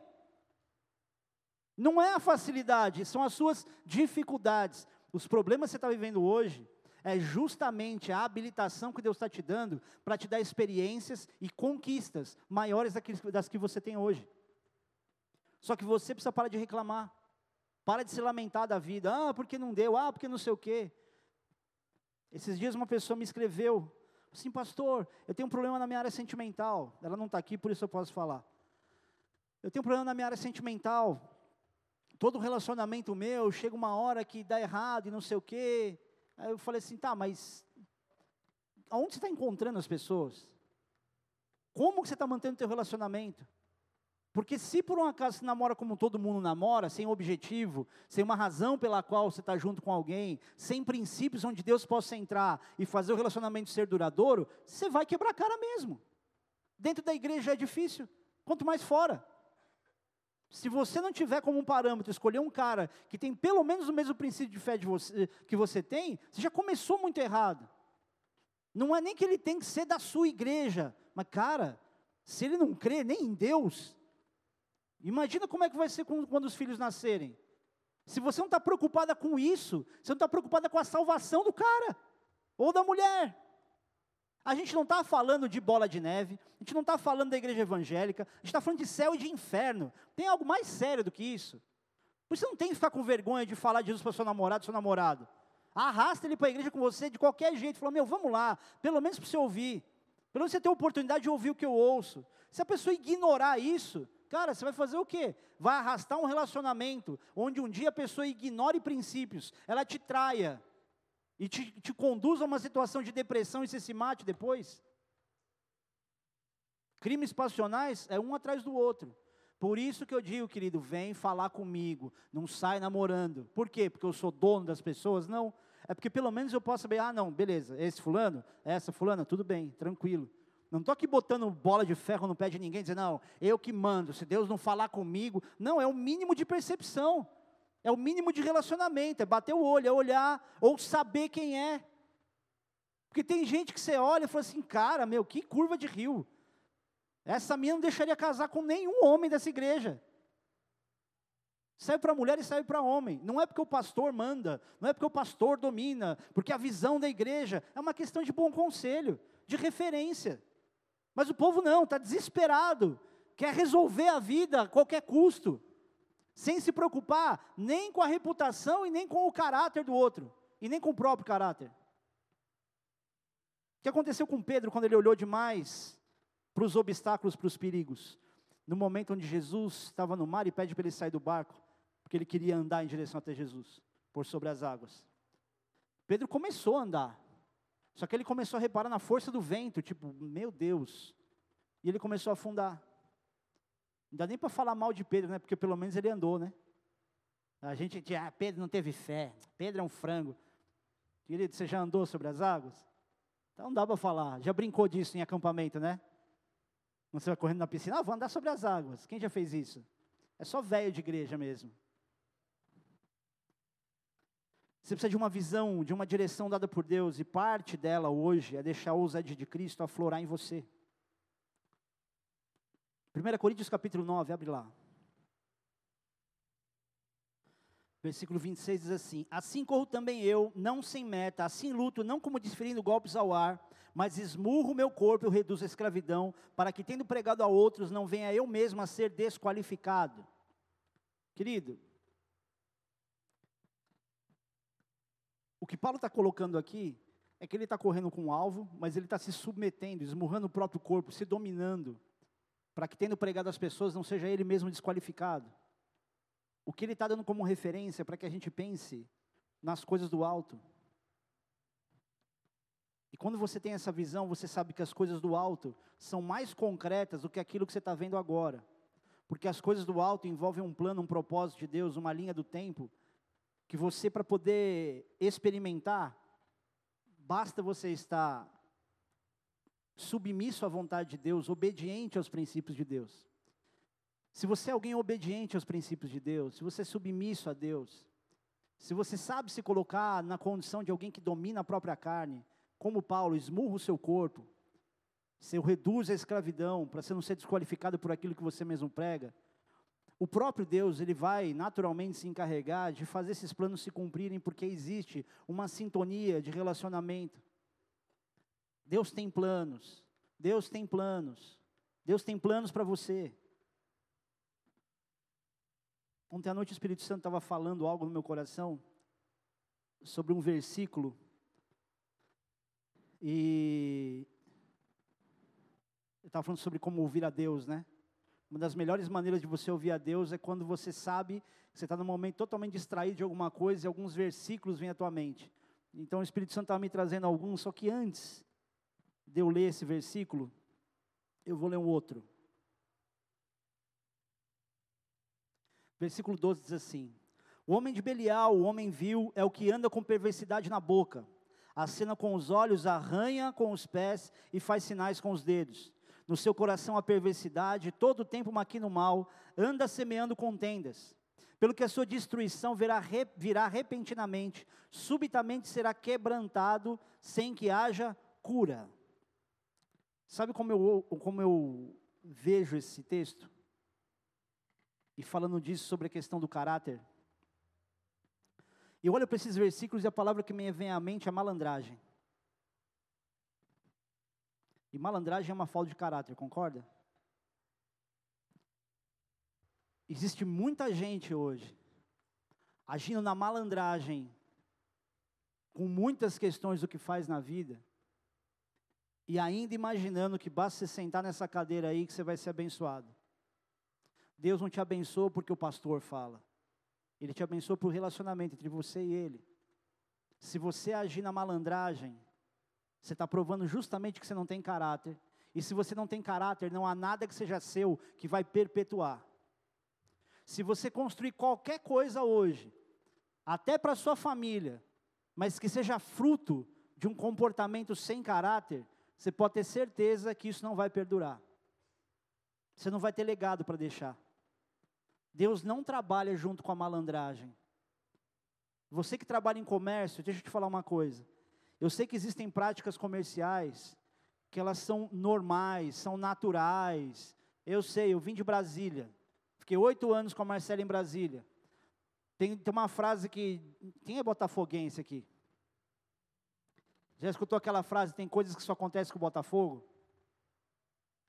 Não é a facilidade, são as suas dificuldades. os problemas que você está vivendo hoje, é justamente a habilitação que Deus está te dando para te dar experiências e conquistas maiores das que você tem hoje. Só que você precisa parar de reclamar. Para de se lamentar da vida. Ah, porque não deu. Ah, porque não sei o quê. Esses dias uma pessoa me escreveu assim, pastor, eu tenho um problema na minha área sentimental. Ela não está aqui, por isso eu posso falar. Eu tenho um problema na minha área sentimental. Todo relacionamento meu, chega uma hora que dá errado e não sei o quê. Aí eu falei assim, tá, mas aonde você está encontrando as pessoas? Como você está mantendo o teu relacionamento? Porque se por um acaso você namora como todo mundo namora, sem objetivo, sem uma razão pela qual você está junto com alguém, sem princípios onde Deus possa entrar e fazer o relacionamento ser duradouro, você vai quebrar a cara mesmo. Dentro da igreja é difícil, quanto mais fora. Se você não tiver como um parâmetro escolher um cara que tem pelo menos o mesmo princípio de fé de você, que você tem, você já começou muito errado. Não é nem que ele tem que ser da sua igreja, mas cara, se ele não crê nem em Deus, imagina como é que vai ser quando os filhos nascerem. Se você não está preocupada com isso, você não está preocupada com a salvação do cara ou da mulher. A gente não está falando de bola de neve, a gente não está falando da igreja evangélica, a gente está falando de céu e de inferno. Tem algo mais sério do que isso. Por isso não tem que ficar com vergonha de falar de Jesus para seu namorado, seu namorado. Arrasta ele para a igreja com você de qualquer jeito. Fala, meu, vamos lá, pelo menos para você ouvir. Pelo menos você ter a oportunidade de ouvir o que eu ouço. Se a pessoa ignorar isso, cara, você vai fazer o quê? Vai arrastar um relacionamento onde um dia a pessoa ignore princípios, ela te traia, e te, te conduz a uma situação de depressão e você se mate depois? Crimes passionais é um atrás do outro. Por isso que eu digo, querido, vem falar comigo, não sai namorando. Por quê? Porque eu sou dono das pessoas? Não. É porque pelo menos eu posso saber, ah, não, beleza, esse fulano, essa fulana, tudo bem, tranquilo. Não estou aqui botando bola de ferro no pé de ninguém, dizendo, não, eu que mando, se Deus não falar comigo. Não, é o mínimo de percepção. É o mínimo de relacionamento, é bater o olho, é olhar, ou saber quem é. Porque tem gente que você olha e fala assim, cara, meu, que curva de rio. Essa minha não deixaria casar com nenhum homem dessa igreja. Serve para mulher e serve para homem. Não é porque o pastor manda, não é porque o pastor domina, porque a visão da igreja é uma questão de bom conselho, de referência. Mas o povo não, está desesperado, quer resolver a vida a qualquer custo sem se preocupar nem com a reputação e nem com o caráter do outro, e nem com o próprio caráter. O que aconteceu com Pedro quando ele olhou demais para os obstáculos, para os perigos? No momento onde Jesus estava no mar e pede para ele sair do barco, porque ele queria andar em direção até Jesus, por sobre as águas. Pedro começou a andar, só que ele começou a reparar na força do vento, tipo, meu Deus, e ele começou a afundar. Não dá nem para falar mal de Pedro, né? Porque pelo menos ele andou, né? A gente diz, ah, Pedro não teve fé, Pedro é um frango. Querido, você já andou sobre as águas? Então não dá para falar. Já brincou disso em acampamento, né? Você vai correndo na piscina, ah, vou andar sobre as águas. Quem já fez isso? É só velho de igreja mesmo. Você precisa de uma visão, de uma direção dada por Deus, e parte dela hoje é deixar a ousadia de Cristo aflorar em você. 1 Coríntios capítulo 9, abre lá. Versículo 26 diz assim: Assim corro também eu, não sem meta, assim luto, não como desferindo golpes ao ar, mas esmurro meu corpo e reduzo a escravidão, para que, tendo pregado a outros, não venha eu mesmo a ser desqualificado. Querido, o que Paulo está colocando aqui é que ele está correndo com um alvo, mas ele está se submetendo, esmurrando o próprio corpo, se dominando para que tendo pregado as pessoas não seja ele mesmo desqualificado. O que ele está dando como referência para que a gente pense nas coisas do alto. E quando você tem essa visão, você sabe que as coisas do alto são mais concretas do que aquilo que você está vendo agora. Porque as coisas do alto envolvem um plano, um propósito de Deus, uma linha do tempo, que você, para poder experimentar, basta você estar submisso à vontade de Deus, obediente aos princípios de Deus. Se você é alguém obediente aos princípios de Deus, se você é submisso a Deus, se você sabe se colocar na condição de alguém que domina a própria carne, como Paulo, esmurra o seu corpo, você reduz a escravidão para você não ser desqualificado por aquilo que você mesmo prega, o próprio Deus, ele vai naturalmente se encarregar de fazer esses planos se cumprirem, porque existe uma sintonia de relacionamento. Deus tem planos, Deus tem planos, Deus tem planos para você. Ontem à noite o Espírito Santo estava falando algo no meu coração sobre um versículo. E eu estava falando sobre como ouvir a Deus, né? Uma das melhores maneiras de você ouvir a Deus é quando você sabe que você está num momento totalmente distraído de alguma coisa e alguns versículos vêm à tua mente. Então o Espírito Santo estava me trazendo alguns, só que antes de eu ler esse versículo, eu vou ler um outro. Versículo 12 diz assim: O homem de Belial, o homem vil, é o que anda com perversidade na boca, acena com os olhos, arranha com os pés e faz sinais com os dedos. No seu coração a perversidade, todo o tempo maquina o mal, anda semeando contendas. Pelo que a sua destruição virá, virá repentinamente, subitamente será quebrantado, sem que haja cura. Sabe como eu, como eu vejo esse texto? e falando disso sobre a questão do caráter. E olho para esses versículos e a palavra que me vem à mente é malandragem. E malandragem é uma falta de caráter, concorda? Existe muita gente hoje agindo na malandragem, com muitas questões do que faz na vida, e ainda imaginando que basta você sentar nessa cadeira aí que você vai ser abençoado. Deus não te abençoa porque o pastor fala. Ele te abençoa por relacionamento entre você e ele. Se você agir na malandragem, você está provando justamente que você não tem caráter. E se você não tem caráter, não há nada que seja seu que vai perpetuar. Se você construir qualquer coisa hoje, até para sua família, mas que seja fruto de um comportamento sem caráter, você pode ter certeza que isso não vai perdurar. Você não vai ter legado para deixar. Deus não trabalha junto com a malandragem. Você que trabalha em comércio, deixa eu te falar uma coisa. Eu sei que existem práticas comerciais que elas são normais, são naturais. Eu sei, eu vim de Brasília. Fiquei oito anos com a Marcela em Brasília. Tem, tem uma frase que. Quem é botafoguense aqui? Já escutou aquela frase? Tem coisas que só acontecem com o Botafogo?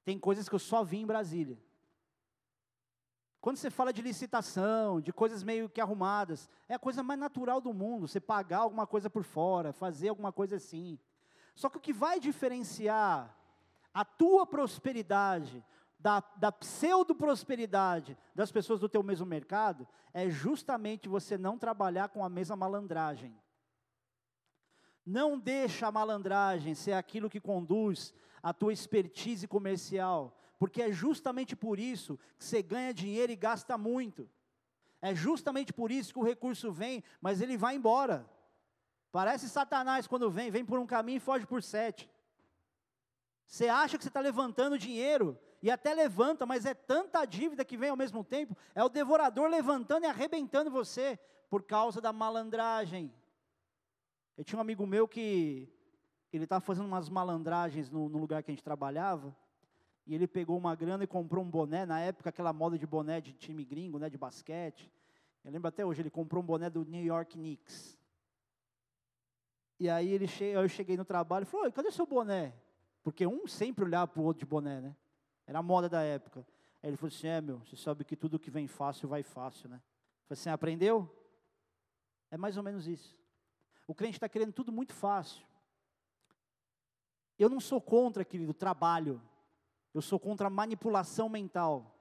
Tem coisas que eu só vi em Brasília. Quando você fala de licitação, de coisas meio que arrumadas, é a coisa mais natural do mundo, você pagar alguma coisa por fora, fazer alguma coisa assim. Só que o que vai diferenciar a tua prosperidade da, da pseudo-prosperidade das pessoas do teu mesmo mercado é justamente você não trabalhar com a mesma malandragem. Não deixa a malandragem ser aquilo que conduz a tua expertise comercial, porque é justamente por isso que você ganha dinheiro e gasta muito. É justamente por isso que o recurso vem, mas ele vai embora. Parece Satanás quando vem, vem por um caminho e foge por sete. Você acha que você está levantando dinheiro, e até levanta, mas é tanta dívida que vem ao mesmo tempo, é o devorador levantando e arrebentando você, por causa da malandragem. Eu tinha um amigo meu que, ele estava fazendo umas malandragens no, no lugar que a gente trabalhava, e ele pegou uma grana e comprou um boné, na época aquela moda de boné de time gringo, né, de basquete. Eu lembro até hoje, ele comprou um boné do New York Knicks. E aí ele che eu cheguei no trabalho e falou, cadê seu boné? Porque um sempre olhava para o outro de boné, né? Era a moda da época. Aí ele falou assim, é meu, você sabe que tudo que vem fácil, vai fácil, né? Eu falei assim, aprendeu? É mais ou menos isso. O crente está querendo tudo muito fácil. Eu não sou contra, querido, trabalho. Eu sou contra a manipulação mental.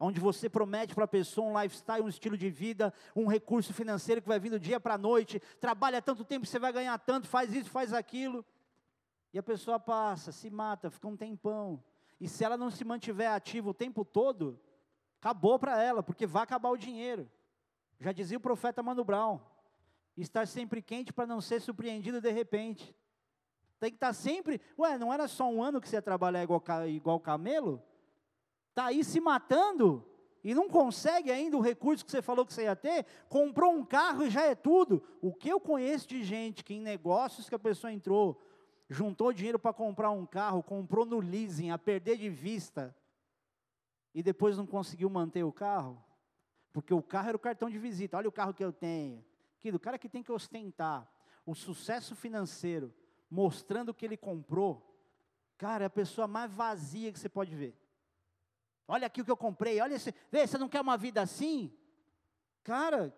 Onde você promete para a pessoa um lifestyle, um estilo de vida, um recurso financeiro que vai vir do dia para a noite, trabalha tanto tempo, você vai ganhar tanto, faz isso, faz aquilo. E a pessoa passa, se mata, fica um tempão. E se ela não se mantiver ativa o tempo todo, acabou para ela, porque vai acabar o dinheiro. Já dizia o profeta Mano Brown: estar sempre quente para não ser surpreendido de repente. Tem que estar sempre. Ué, não era só um ano que você ia trabalhar igual, igual camelo? Está aí se matando e não consegue ainda o recurso que você falou que você ia ter, comprou um carro e já é tudo. O que eu conheço de gente que em negócios que a pessoa entrou, juntou dinheiro para comprar um carro, comprou no leasing, a perder de vista, e depois não conseguiu manter o carro, Porque o carro era o cartão de visita. Olha o carro que eu tenho. Querido, o cara que tem que ostentar o sucesso financeiro, mostrando o que ele comprou, cara, é a pessoa mais vazia que você pode ver. Olha aqui o que eu comprei, olha esse, vê, você não quer uma vida assim? Cara,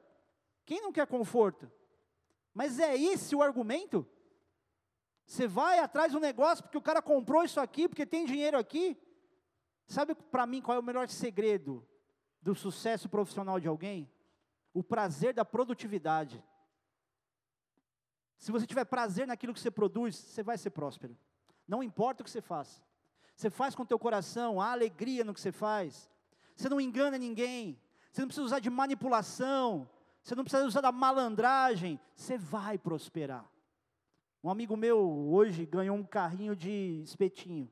quem não quer conforto? Mas é esse o argumento? Você vai atrás do negócio porque o cara comprou isso aqui, porque tem dinheiro aqui? Sabe para mim qual é o melhor segredo do sucesso profissional de alguém? O prazer da produtividade. Se você tiver prazer naquilo que você produz, você vai ser próspero. Não importa o que você faça. Você faz com o teu coração, há alegria no que você faz. Você não engana ninguém. Você não precisa usar de manipulação. Você não precisa usar da malandragem. Você vai prosperar. Um amigo meu hoje ganhou um carrinho de espetinho.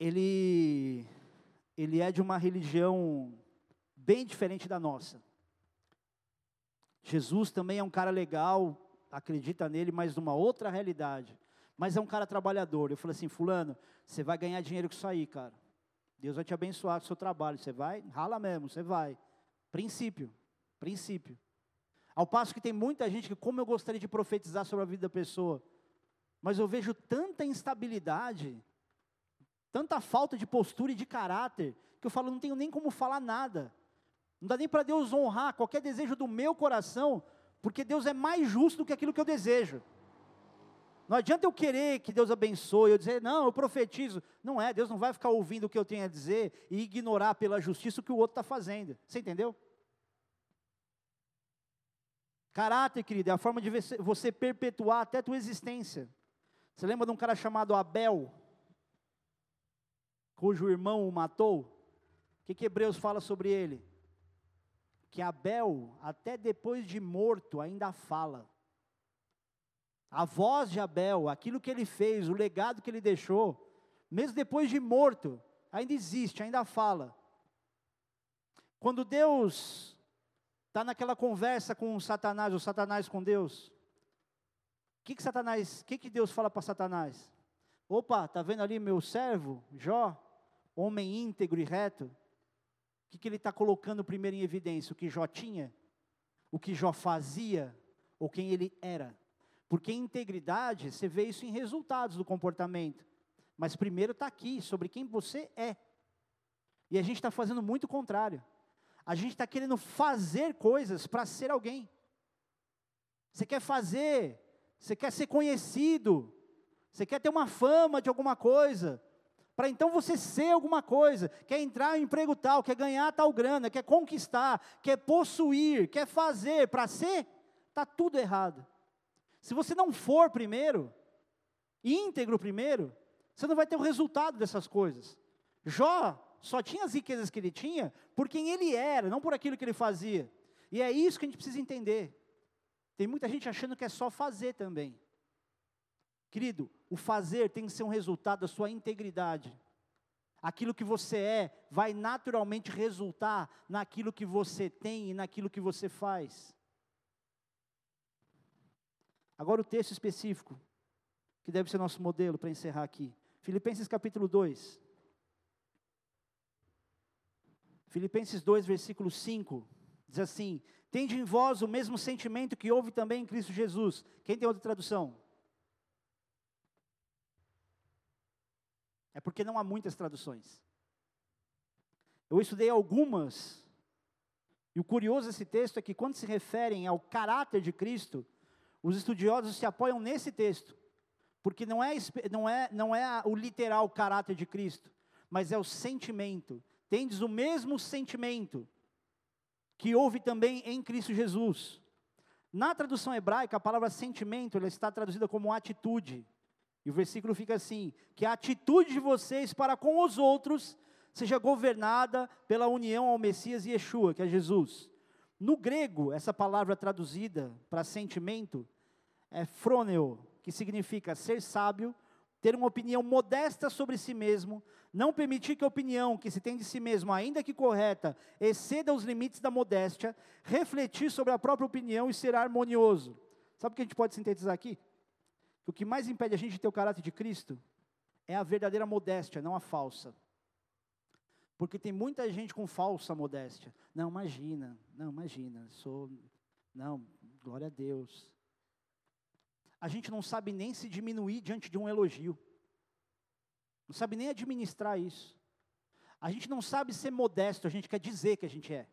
Ele, ele é de uma religião bem diferente da nossa. Jesus também é um cara legal, acredita nele, mas numa outra realidade. Mas é um cara trabalhador. Eu falei assim, fulano, você vai ganhar dinheiro com isso aí, cara. Deus vai te abençoar com o seu trabalho. Você vai, rala mesmo, você vai. Princípio, princípio. Ao passo que tem muita gente que, como eu gostaria de profetizar sobre a vida da pessoa, mas eu vejo tanta instabilidade, tanta falta de postura e de caráter, que eu falo, não tenho nem como falar nada. Não dá nem para Deus honrar qualquer desejo do meu coração, porque Deus é mais justo do que aquilo que eu desejo. Não adianta eu querer que Deus abençoe, eu dizer, não, eu profetizo. Não é, Deus não vai ficar ouvindo o que eu tenho a dizer e ignorar pela justiça o que o outro está fazendo. Você entendeu? Caráter, querido, é a forma de você perpetuar até a tua existência. Você lembra de um cara chamado Abel, cujo irmão o matou? O que, que Hebreus fala sobre ele? Que Abel, até depois de morto, ainda fala. A voz de Abel, aquilo que ele fez, o legado que ele deixou, mesmo depois de morto, ainda existe, ainda fala. Quando Deus está naquela conversa com Satanás, o Satanás com Deus, o que, que Satanás, que, que Deus fala para Satanás? Opa, tá vendo ali meu servo, Jó, homem íntegro e reto? Que, que ele está colocando primeiro em evidência? O que Jó tinha? O que Jó fazia? Ou quem ele era? Porque integridade, você vê isso em resultados do comportamento. Mas primeiro está aqui, sobre quem você é. E a gente está fazendo muito o contrário. A gente está querendo fazer coisas para ser alguém. Você quer fazer, você quer ser conhecido, você quer ter uma fama de alguma coisa, para então você ser alguma coisa, quer entrar em um emprego tal, quer ganhar tal grana, quer conquistar, quer possuir, quer fazer, para ser, está tudo errado. Se você não for primeiro, íntegro primeiro, você não vai ter o resultado dessas coisas. Jó só tinha as riquezas que ele tinha por quem ele era, não por aquilo que ele fazia. E é isso que a gente precisa entender. Tem muita gente achando que é só fazer também. Querido, o fazer tem que ser um resultado da sua integridade. Aquilo que você é vai naturalmente resultar naquilo que você tem e naquilo que você faz. Agora o texto específico, que deve ser nosso modelo para encerrar aqui. Filipenses capítulo 2. Filipenses 2, versículo 5, diz assim: Tende em vós o mesmo sentimento que houve também em Cristo Jesus. Quem tem outra tradução? É porque não há muitas traduções. Eu estudei algumas, e o curioso desse texto é que quando se referem ao caráter de Cristo, os estudiosos se apoiam nesse texto, porque não é, não é, não é o literal caráter de Cristo, mas é o sentimento. Tendes o mesmo sentimento que houve também em Cristo Jesus. Na tradução hebraica, a palavra sentimento ela está traduzida como atitude. E o versículo fica assim: que a atitude de vocês para com os outros seja governada pela união ao Messias e Yeshua, que é Jesus. No grego, essa palavra traduzida para sentimento é froneo, que significa ser sábio, ter uma opinião modesta sobre si mesmo, não permitir que a opinião que se tem de si mesmo, ainda que correta, exceda os limites da modéstia, refletir sobre a própria opinião e ser harmonioso. Sabe o que a gente pode sintetizar aqui? Que o que mais impede a gente de ter o caráter de Cristo é a verdadeira modéstia, não a falsa. Porque tem muita gente com falsa modéstia. Não, imagina, não, imagina, sou. Não, glória a Deus. A gente não sabe nem se diminuir diante de um elogio. Não sabe nem administrar isso. A gente não sabe ser modesto, a gente quer dizer que a gente é.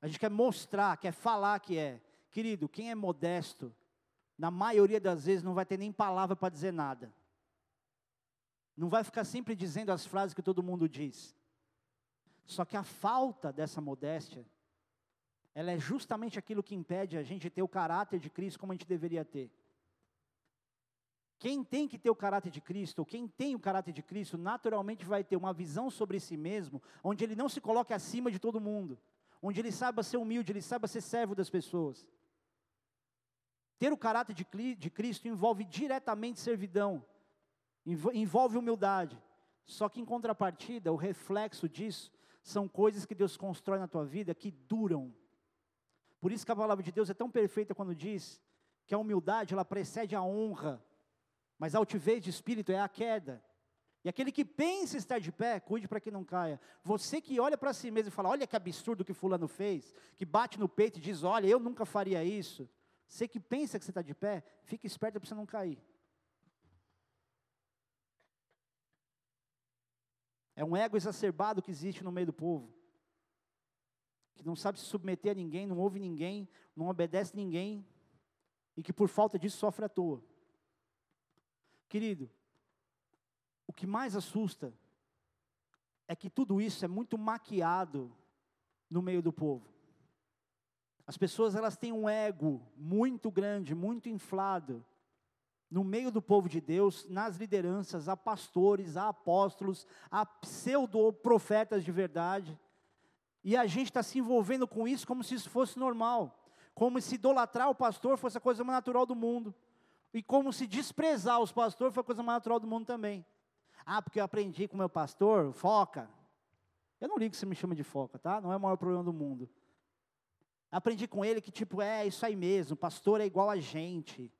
A gente quer mostrar, quer falar que é. Querido, quem é modesto, na maioria das vezes não vai ter nem palavra para dizer nada. Não vai ficar sempre dizendo as frases que todo mundo diz. Só que a falta dessa modéstia, ela é justamente aquilo que impede a gente ter o caráter de Cristo como a gente deveria ter. Quem tem que ter o caráter de Cristo, ou quem tem o caráter de Cristo, naturalmente vai ter uma visão sobre si mesmo, onde ele não se coloque acima de todo mundo, onde ele saiba ser humilde, ele saiba ser servo das pessoas. Ter o caráter de, Cristo envolve diretamente servidão, envolve humildade. Só que em contrapartida, o reflexo disso são coisas que Deus constrói na tua vida que duram. Por isso que a palavra de Deus é tão perfeita quando diz que a humildade ela precede a honra, mas a altivez de espírito é a queda. E aquele que pensa estar de pé, cuide para que não caia. Você que olha para si mesmo e fala: Olha que absurdo que Fulano fez, que bate no peito e diz: Olha, eu nunca faria isso. Você que pensa que você está de pé, fique esperto para você não cair. É um ego exacerbado que existe no meio do povo. Que não sabe se submeter a ninguém, não ouve ninguém, não obedece ninguém. E que por falta disso sofre à toa. Querido, o que mais assusta é que tudo isso é muito maquiado no meio do povo. As pessoas elas têm um ego muito grande, muito inflado, no meio do povo de Deus, nas lideranças, há pastores, há apóstolos, há pseudo-profetas de verdade, e a gente está se envolvendo com isso como se isso fosse normal, como se idolatrar o pastor fosse a coisa mais natural do mundo, e como se desprezar os pastores fosse a coisa mais natural do mundo também. Ah, porque eu aprendi com meu pastor, foca. Eu não ligo que você me chama de foca, tá? Não é o maior problema do mundo. Aprendi com ele que, tipo, é isso aí mesmo, pastor é igual a gente.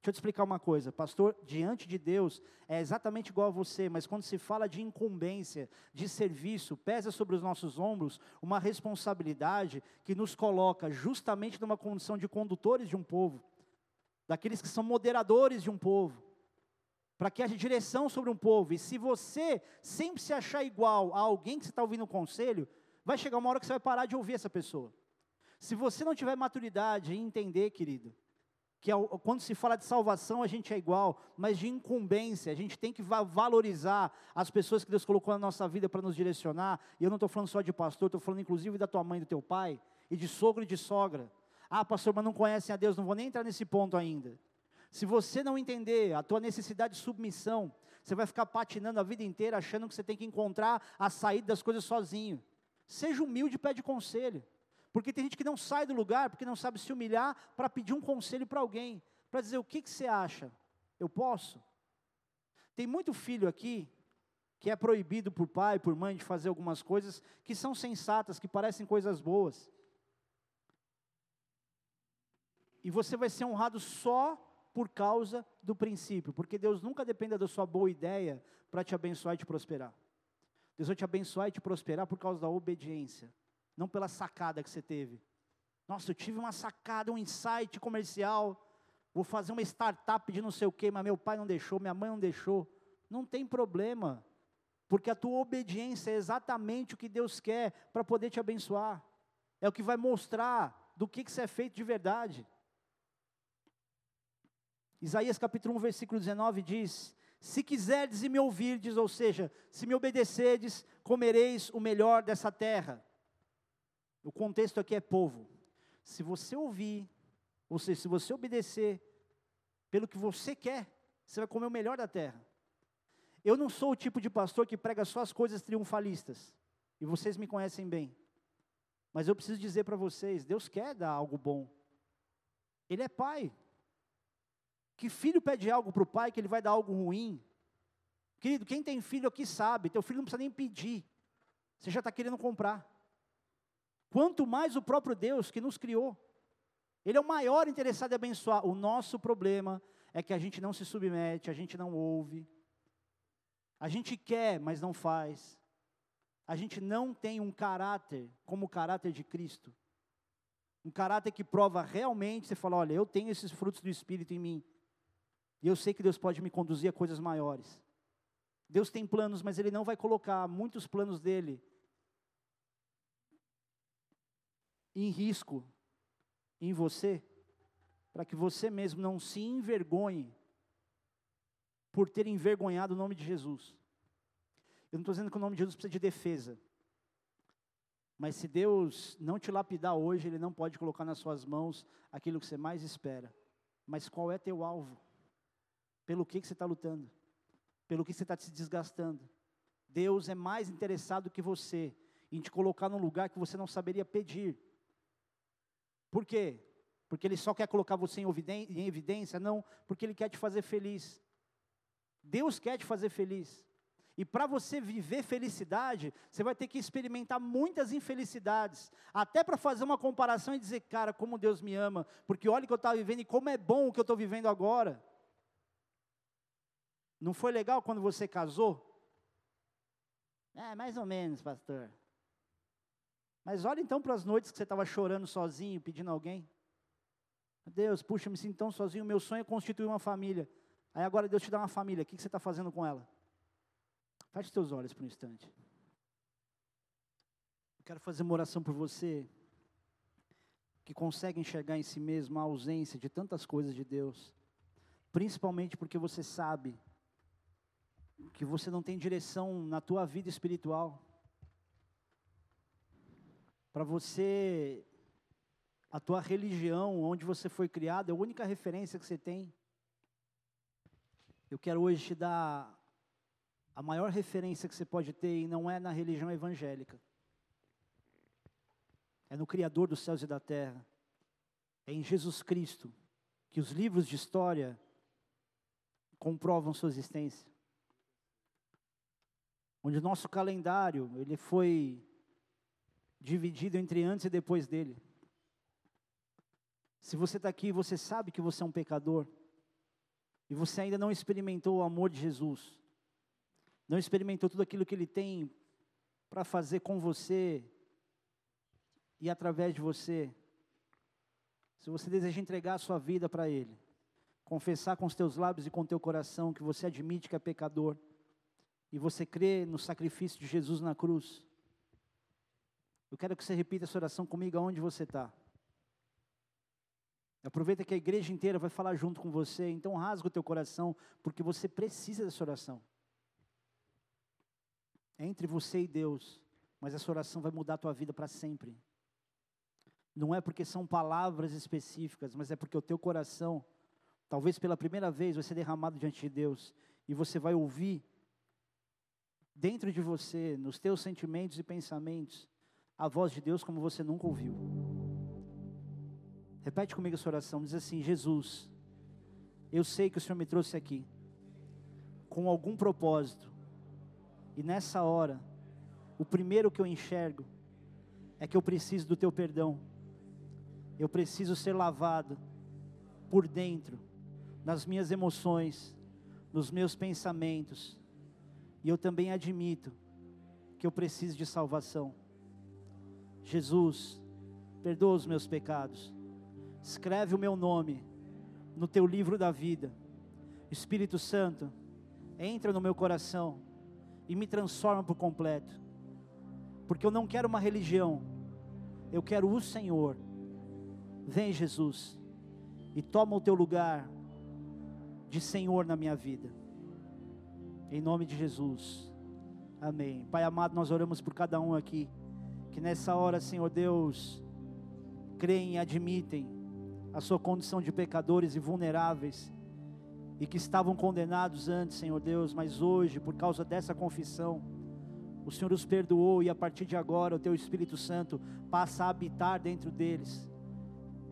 Deixa eu te explicar uma coisa, pastor, diante de Deus, é exatamente igual a você, mas quando se fala de incumbência, de serviço, pesa sobre os nossos ombros uma responsabilidade que nos coloca justamente numa condição de condutores de um povo, daqueles que são moderadores de um povo, para que haja direção sobre um povo, e se você sempre se achar igual a alguém que você está ouvindo um conselho, vai chegar uma hora que você vai parar de ouvir essa pessoa. Se você não tiver maturidade em entender, querido, que quando se fala de salvação a gente é igual, mas de incumbência, a gente tem que valorizar as pessoas que Deus colocou na nossa vida para nos direcionar, e eu não estou falando só de pastor, estou falando inclusive da tua mãe e do teu pai, e de sogro e de sogra. Ah, pastor, mas não conhecem a Deus, não vou nem entrar nesse ponto ainda. Se você não entender a tua necessidade de submissão, você vai ficar patinando a vida inteira achando que você tem que encontrar a saída das coisas sozinho. Seja humilde e pede conselho. Porque tem gente que não sai do lugar porque não sabe se humilhar para pedir um conselho para alguém, para dizer o que, que você acha? Eu posso? Tem muito filho aqui que é proibido por pai, por mãe de fazer algumas coisas que são sensatas, que parecem coisas boas. E você vai ser honrado só por causa do princípio, porque Deus nunca depende da sua boa ideia para te abençoar e te prosperar. Deus vai te abençoar e te prosperar por causa da obediência não pela sacada que você teve. Nossa, eu tive uma sacada, um insight comercial. Vou fazer uma startup de não sei o quê, mas meu pai não deixou, minha mãe não deixou. Não tem problema, porque a tua obediência é exatamente o que Deus quer para poder te abençoar. É o que vai mostrar do que, que você é feito de verdade. Isaías capítulo 1, versículo 19 diz: Se quiserdes e me ouvirdes, ou seja, se me obedecerdes, comereis o melhor dessa terra. O contexto aqui é povo. Se você ouvir, ou seja, se você obedecer pelo que você quer, você vai comer o melhor da terra. Eu não sou o tipo de pastor que prega só as coisas triunfalistas, e vocês me conhecem bem. Mas eu preciso dizer para vocês: Deus quer dar algo bom. Ele é pai. Que filho pede algo para o pai que ele vai dar algo ruim? Querido, quem tem filho aqui sabe, teu filho não precisa nem pedir, você já está querendo comprar. Quanto mais o próprio Deus que nos criou. Ele é o maior interessado em abençoar. O nosso problema é que a gente não se submete, a gente não ouve. A gente quer, mas não faz. a gente não tem um caráter como o caráter de Cristo. Um caráter que prova realmente, você fala, olha, eu tenho esses frutos do Espírito em mim. E eu sei que Deus pode me conduzir a coisas maiores. Deus tem planos, mas Ele não vai colocar muitos planos dele em risco em você, para que você mesmo não se envergonhe por ter envergonhado o nome de Jesus. Eu não estou dizendo que o nome de Jesus precisa de defesa. Mas se Deus não te lapidar hoje, Ele não pode colocar nas suas mãos aquilo que você mais espera. Mas qual é teu alvo? Pelo que, que você está lutando? Pelo que você está se desgastando? Deus é mais interessado que você em te colocar num lugar que você não saberia pedir. Por quê? Porque Ele só quer colocar você em evidência? Não, porque Ele quer te fazer feliz. Deus quer te fazer feliz. E para você viver felicidade, você vai ter que experimentar muitas infelicidades, até para fazer uma comparação e dizer, cara, como Deus me ama, porque olha o que eu estava vivendo e como é bom o que eu estou vivendo agora. Não foi legal quando você casou? É, mais ou menos, pastor. Mas olha então para as noites que você estava chorando sozinho, pedindo alguém. Deus, puxa, me sinto tão sozinho, meu sonho é constituir uma família. Aí agora Deus te dá uma família, o que você está fazendo com ela? Feche seus olhos por um instante. Eu quero fazer uma oração por você que consegue enxergar em si mesmo a ausência de tantas coisas de Deus, principalmente porque você sabe que você não tem direção na tua vida espiritual. Para você, a tua religião, onde você foi criado, é a única referência que você tem. Eu quero hoje te dar a maior referência que você pode ter, e não é na religião evangélica, é no Criador dos céus e da terra, é em Jesus Cristo, que os livros de história comprovam sua existência. Onde o nosso calendário ele foi dividido entre antes e depois dele. Se você está aqui, você sabe que você é um pecador e você ainda não experimentou o amor de Jesus, não experimentou tudo aquilo que Ele tem para fazer com você e através de você. Se você deseja entregar a sua vida para Ele, confessar com os teus lábios e com o teu coração que você admite que é pecador e você crê no sacrifício de Jesus na cruz, eu quero que você repita essa oração comigo aonde você está. Aproveita que a igreja inteira vai falar junto com você, então rasga o teu coração, porque você precisa dessa oração. É entre você e Deus, mas essa oração vai mudar a tua vida para sempre. Não é porque são palavras específicas, mas é porque o teu coração, talvez pela primeira vez, vai ser derramado diante de Deus, e você vai ouvir dentro de você, nos teus sentimentos e pensamentos, a voz de Deus como você nunca ouviu. Repete comigo essa oração, diz assim: Jesus, eu sei que o Senhor me trouxe aqui com algum propósito, e nessa hora, o primeiro que eu enxergo é que eu preciso do teu perdão, eu preciso ser lavado por dentro, nas minhas emoções, nos meus pensamentos, e eu também admito que eu preciso de salvação. Jesus, perdoa os meus pecados. Escreve o meu nome no teu livro da vida. Espírito Santo, entra no meu coração e me transforma por completo. Porque eu não quero uma religião, eu quero o Senhor. Vem, Jesus, e toma o teu lugar de Senhor na minha vida. Em nome de Jesus. Amém. Pai amado, nós oramos por cada um aqui. Que nessa hora, Senhor Deus, creem e admitem a sua condição de pecadores e vulneráveis. E que estavam condenados antes, Senhor Deus, mas hoje, por causa dessa confissão, o Senhor os perdoou e a partir de agora o Teu Espírito Santo passa a habitar dentro deles.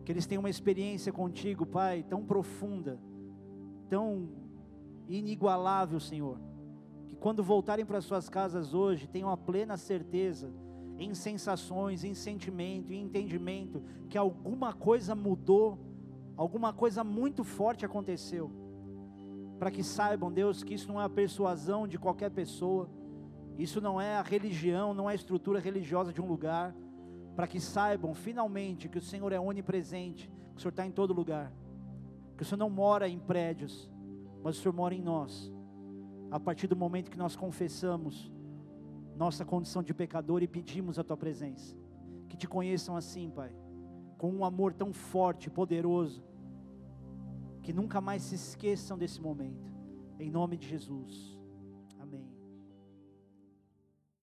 Que eles tenham uma experiência contigo, Pai, tão profunda, tão inigualável, Senhor quando voltarem para suas casas hoje, tenham a plena certeza, em sensações, em sentimento, em entendimento, que alguma coisa mudou, alguma coisa muito forte aconteceu. Para que saibam, Deus, que isso não é a persuasão de qualquer pessoa, Isso não é a religião, não é a estrutura religiosa de um lugar, para que saibam finalmente que o Senhor é onipresente, que o Senhor está em todo lugar, que o Senhor não mora em prédios, mas o Senhor mora em nós. A partir do momento que nós confessamos nossa condição de pecador e pedimos a tua presença, que te conheçam assim, Pai, com um amor tão forte, poderoso, que nunca mais se esqueçam desse momento, em nome de Jesus.